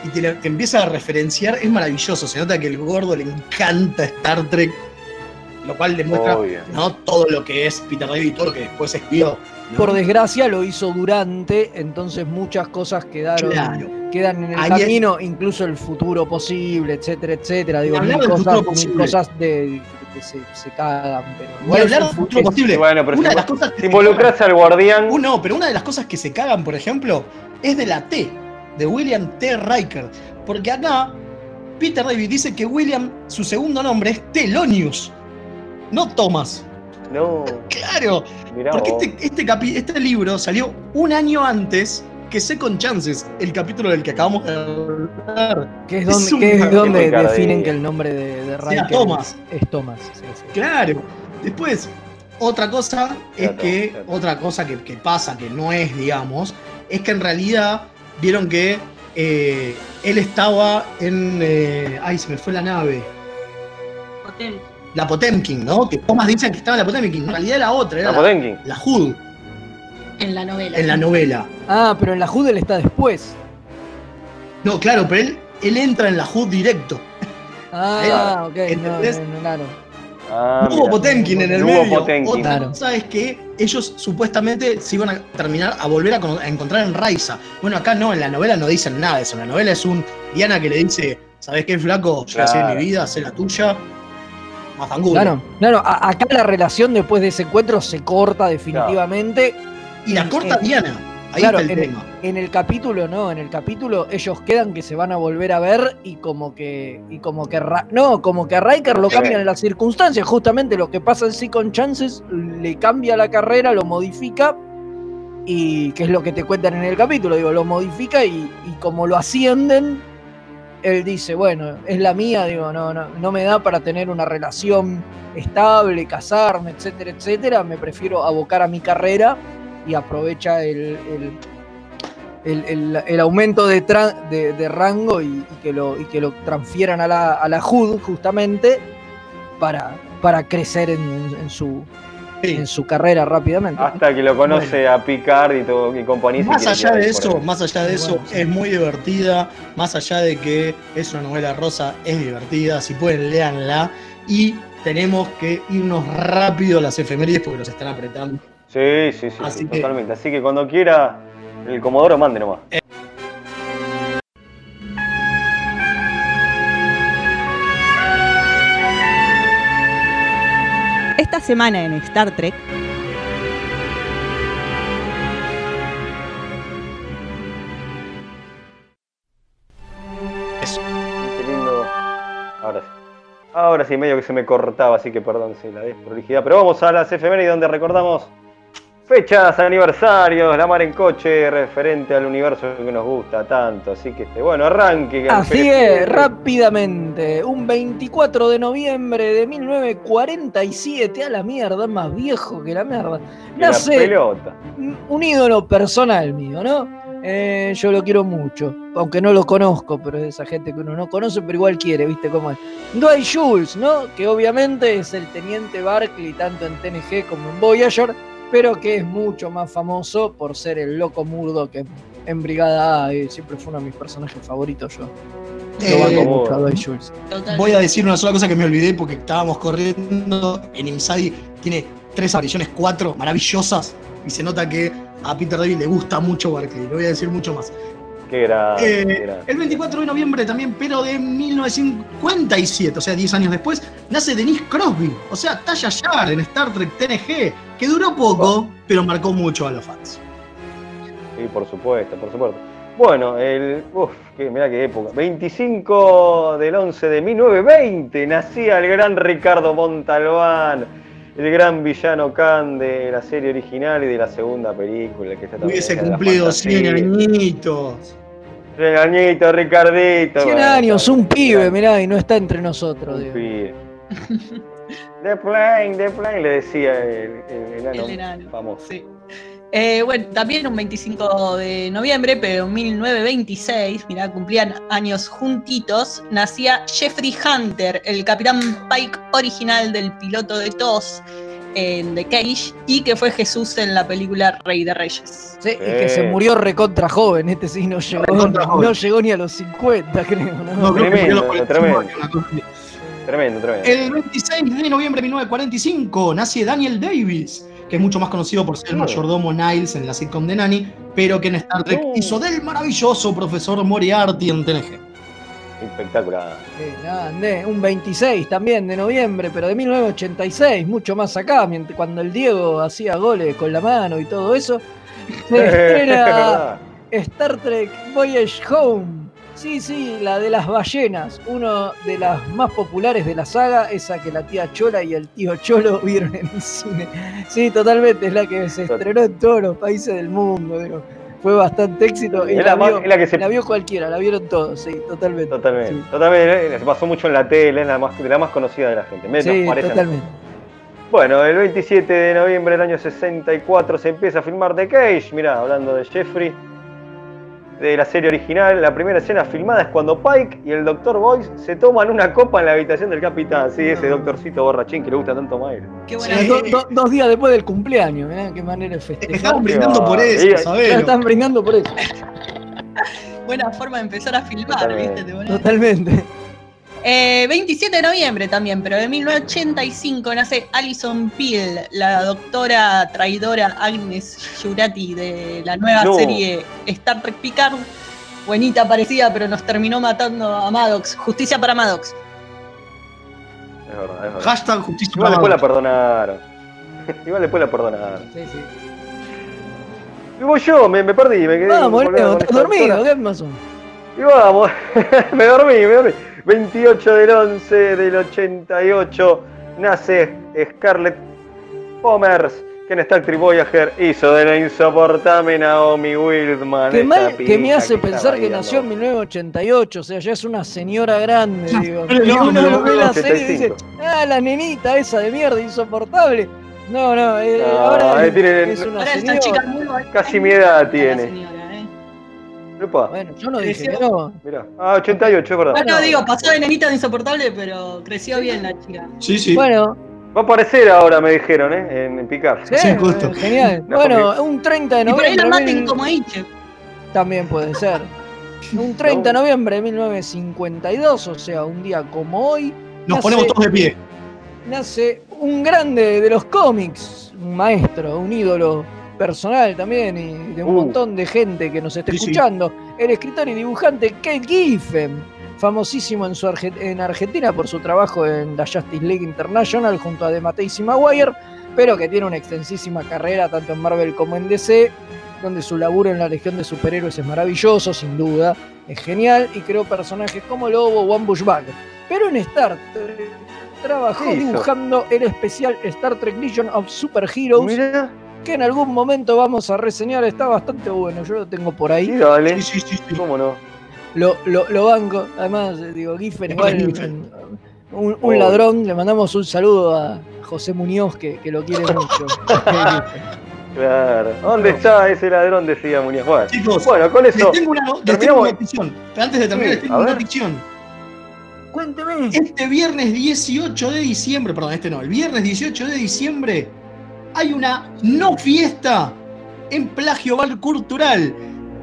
y te, empieza a referenciar. Es maravilloso, se nota que el gordo le encanta Star Trek, lo cual demuestra. ¿no? todo lo que es Peter David y todo lo que después escribió. ¿no? Por desgracia lo hizo durante, entonces muchas cosas quedaron, Claro. quedan en el Ahí es- camino, incluso el futuro posible, etcétera, etcétera. Digo, mil cosas, mil de, que se, se cagan, pero igual hablar es del futuro fu- posible. Bueno, pero una si- de las cosas que si se involucras cagan- al guardián. Uh, no, pero una de las cosas que se cagan, por ejemplo, es de la T, de William T. Riker. Porque acá Peter David dice que William, su segundo nombre es Telonius, no Thomas. No, Claro, mirá porque vos. este, este, capi- este libro salió un año antes que Second Chances, el capítulo del que acabamos de hablar. que es es donde, un que es donde definen que el nombre de, de Riker Thomas. es, es Thomas. sí, sí. Claro. Después, otra cosa es que, otra cosa que, que pasa, que no es, digamos, es que en realidad vieron que eh, él estaba en. eh, ay, se me fue la nave. Potemkin. La Potemkin, ¿no? Que Thomas dicen que estaba en la Potemkin. En realidad era otra, era La la, Potemkin. la Hood En la novela. en la novela. Ah, pero en la Hood él está después. No, claro, pero él, él entra en la Hood directo. Ah, *laughs* ok, no, ¿Entendés? no, no, claro. Ah, no hubo mirá. Potemkin en el No hubo medio. Potemkin. Otra Claro. cosa es que ellos supuestamente se iban a terminar a volver a, con- a encontrar en Raiza. Bueno, acá no, en la novela no dicen nada de eso. En la novela es un Diana que le dice, ¿sabes qué, flaco? Yo Claro. mi vida, hacé la tuya. Matangulo. Claro, claro, a- acá la relación después de ese encuentro se corta definitivamente. Y la corta Eh, Diana. Ahí claro, está el en, tema. en el capítulo no, en el capítulo ellos quedan que se van a volver a ver y como que y como que Ra- no, como que a Riker lo cambian las circunstancias, justamente lo que pasa en Second Chances le cambia la carrera, lo modifica y que es lo que te cuentan en el capítulo, digo, lo modifica y, y como lo ascienden él dice, bueno, es la mía, digo, no, no, no me da para tener una relación estable, casarme, etcétera, etcétera, me prefiero abocar a mi carrera y aprovecha el, el, el- el- el aumento de, de- de rango y, y que lo, y que lo transfieran a la, a la HUD justamente para, para crecer en, en su, en su carrera rápidamente. Hasta que lo conoce a Picard y, todo, y compañía. Más allá de eso, más allá de eso, Bueno, sí. es muy divertida. Más allá de que es una novela rosa, es divertida. Si pueden, léanla. Y tenemos que irnos rápido a las efemérides porque nos están apretando. Sí, sí, sí, Así sí, que- totalmente. Así que cuando quiera, el Comodoro mande nomás. Esta semana en Star Trek, Qué lindo. Ahora sí. Ahora sí, medio que se me cortaba, así que perdón si la desprolijidad. Pero vamos a las efemérides donde recordamos fechas, aniversarios, la mar en coche, referente al universo que nos gusta tanto. Así que, este, bueno, arranque. Así es, rápidamente. Un 24 de noviembre de 1947, a la mierda, más viejo que la mierda. Nace pelota. un ídolo personal mío, ¿no? Eh, yo lo quiero mucho, aunque no lo conozco, pero es de esa gente que uno no conoce, pero igual quiere, ¿viste cómo es? Dwight Jules, ¿no? Que obviamente es el teniente Barclay tanto en TNG como en Voyager, pero que es mucho más famoso por ser el loco murdo que en Brigada A y siempre fue uno de mis personajes favoritos yo. Eh, a. Voy a decir una sola cosa que me olvidé porque estábamos corriendo. En Inside tiene tres apariciones, cuatro maravillosas. Y se nota que a Peter David le gusta mucho Barclay. No voy a decir mucho más. Qué grande. Eh, qué el 24 de noviembre también, pero de 1957, o sea, 10 años después, nace Denise Crosby, o sea, Tasha Yar en Star Trek TNG, que duró poco, pero marcó mucho a los fans. Sí, por supuesto, por supuesto. Bueno, el. Uf, que, mirá qué época. 25 del 11 de 1920 nacía el gran Ricardo Montalbán. El gran villano Khan de la serie original y de la segunda película. Que está Hubiese cumplido 100 fantasía. añitos. 100 añitos, Ricardito. 100 bueno, años, un pibe, mirá, y no está entre nosotros. Un pibe. *laughs* The plane, the plane, le decía el, el enano El enano, famoso. sí. Eh, bueno, también un 25 de noviembre, pero en 1926, mirá, cumplían años juntitos, nacía Jeffrey Hunter, el capitán Pike original del piloto de TOS en The Cage y que fue Jesús en la película Rey de Reyes. Sí, y que se murió recontra joven, este sí no llegó, no llegó ni a los 50, creo, ¿no? No, creo Tremendo, 45 tremendo. años, una cosa así. Tremendo, tremendo. El 26 de noviembre de 1945 nace Daniel Davis, que es mucho más conocido por ser el mayordomo Niles en la sitcom de Nanny, pero que en Star Trek hizo del maravilloso profesor Moriarty en TNG. Espectacular. Grande, un 26 también de noviembre, pero de 1986, mucho más acá, cuando el Diego hacía goles con la mano y todo eso. *laughs* Se Es estrena. Star Trek Voyage Home. Sí, sí, la de las ballenas, una de las más populares de la saga, esa que la tía Chola y el tío Cholo *laughs* vieron en el cine. Sí, totalmente, es la que se estrenó en todos los países del mundo. digo. Fue bastante éxito y Es la, vio, la que se- la vio cualquiera, la vieron todos, sí, totalmente. Totalmente. Totalmente. eh, Se pasó mucho en la tele, es la más, de la más conocida de la gente. Menos Sí, totalmente. Bueno, el 27 de noviembre del año 64 se empieza a filmar The Cage. Mirá, hablando de Jeffrey, de la serie original, la primera escena filmada es cuando Pike y el Dr. Boyce se toman una copa en la habitación del capitán. Sí, ese doctorcito borrachín que le gusta tanto a Mayra. Qué O buena sea, Sí. do- do- dos días después del cumpleaños, mirá qué manera de festejar. Estaban brindando por eso, sabelo. están brindando por eso. *laughs* buena forma de empezar a filmar, Totalmente. ¿viste? Totalmente. Eh, 27 de noviembre también, pero de 1985 nace Alison Peel, la doctora traidora Agnes Jurati de la nueva No. serie Star Trek Picard. Buenita parecida, pero nos terminó matando a Maddox. Justicia para Maddox. Es verdad, es verdad. Hashtag justicia Igual después la para perdonaron. *laughs* Igual después la perdonaron. Sí, sí. Y voy yo, me, me perdí, me quedé. Vamos, colgado Leo, con ¿estás esta dormido? ¿Qué pasó? Y vamos, *laughs* me dormí, me dormí. 28 del 11 del 88 nace Scarlett Pomers, que en Star Trek Voyager hizo de la insoportable Naomi Wildman. Que, esa mal, que me hace pensar que bailando. nació en 1988, o sea, ya es una señora grande, digo. no, uno no, lo ve en la 85. serie y dice, ah, la nenita esa de mierda, insoportable. No, no, eh, No, ahora es, tiene- es una Ahora esta señora. chica muy. Casi mi edad tiene. Bueno, yo no dije no. mirá. Ah, 88, es verdad. Bueno, digo, pasó de nenita de insoportable, pero creció bien la chica. Sí, sí. Bueno, Va a aparecer ahora, me dijeron, ¿eh? En, en Picar. sí, Sí, justo. genial. No, bueno, un 30 de Y por ahí la noviembre. maten mil- como Iche. También puede ser. Un 30 de noviembre de 1952, o sea, un día como hoy, Nos nace- ponemos todos de pie. nace un grande de los cómics, un maestro, un ídolo personal también y de un Uh. montón de gente que nos está Sí, sí. escuchando, el escritor y dibujante Kate Giffen, famosísimo en, su Arge- en Argentina por su trabajo en la Justice League International junto a DeMatteis y Maguire, pero que tiene una extensísima carrera tanto en Marvel como en DC, donde su laburo en la Legión de Superhéroes es maravilloso, sin duda, es genial y creó personajes como Lobo o One Bushback. Pero en Star Trek trabajó dibujando el especial Star Trek Legion of Super Heroes, Mirá, que en algún momento vamos a reseñar, está bastante bueno, yo lo tengo por sí, ahí, dale. Sí, sí, sí, sí. ¿Cómo no? lo, lo, lo banco, además, eh, digo, Giffen igual, Giffen. un, un ladrón, le mandamos un saludo a José Muñoz, que, que lo quiere mucho. *laughs* Claro. ¿Dónde está ese ladrón? Decía Muñoz. Bueno, Chicos, bueno con les eso. tengo una, no- les tengo una notición. Pero antes de terminar, Sí, les tengo una ver. notición. Cuénteme. Este viernes 18 de diciembre, perdón, este no, el viernes 18 de diciembre hay una no fiesta en Plagio Bar Cultural.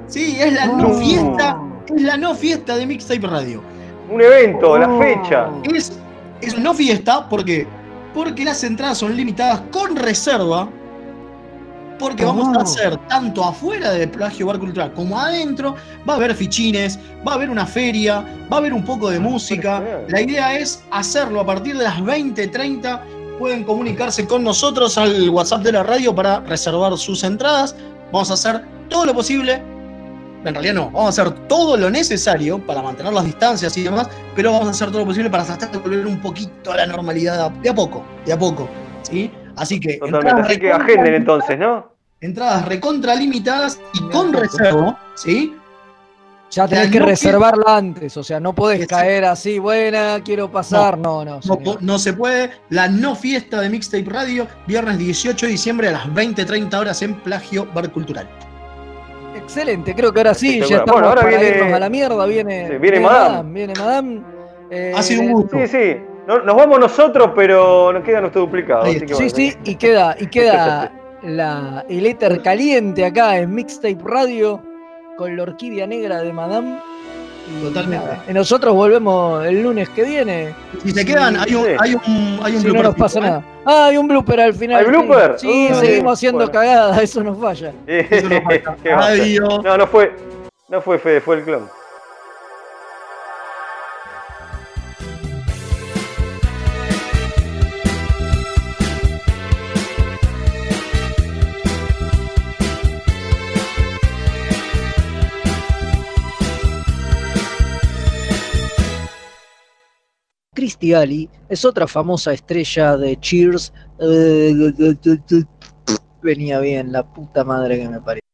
Sí, es la no fiesta, es la no fiesta de Mixtape Radio. Un evento, la fecha. Es, es no fiesta porque, porque las entradas son limitadas con reserva. Porque vamos a hacer tanto afuera del Plagio Bar Cultural como adentro. Va a haber fichines, va a haber una feria, va a haber un poco de música. perfecto. La idea es hacerlo a partir de las 20:30. Pueden comunicarse con nosotros al WhatsApp de la radio para reservar sus entradas. Vamos a hacer todo lo posible. En realidad no, vamos a hacer todo lo necesario para mantener las distancias y demás, pero vamos a hacer todo lo posible para tratar de volver un poquito a la normalidad de a poco, de a poco. ¿sí? Así que Totalmente. entradas Así que agenden entonces, ¿no? Entradas recontralimitadas y con reserva, ¿sí? Ya tenés que no reservarla antes, o sea, no podés caer así, buena, quiero pasar, no, no. No, se puede. La no fiesta de Mixtape Radio, viernes 18 de diciembre a las 20.30 horas en Plagio Bar Cultural. Excelente, creo que ahora sí, ya estamos Bueno, ahora para viene- irnos a la mierda, viene, Sí, viene Madame. Viene Madame. Eh, Ha sido un gusto. Sí, sí. No- nos vamos nosotros, pero nos queda nuestro duplicado. Ahí así que Sí, bueno. sí, y queda, y queda la, el éter caliente acá en Mixtape Radio con la orquídea negra de Madame. Totalmente. nada, y nosotros volvemos el lunes que viene. Si se quedan, hay un, hay un, hay un Si no nos pasa ¿eh? nada. Ah, hay un blooper al final. ¿Hay blooper? Sí, Uh, seguimos haciendo bueno. cagadas, *laughs* eso nos falla. Eso no falta. *laughs* ¿Qué va a hacer? Adiós. No, no fue. No fue Fede, fue el clon. Christy Alley es otra famosa estrella de Cheers. Venía bien, la puta madre que me parió.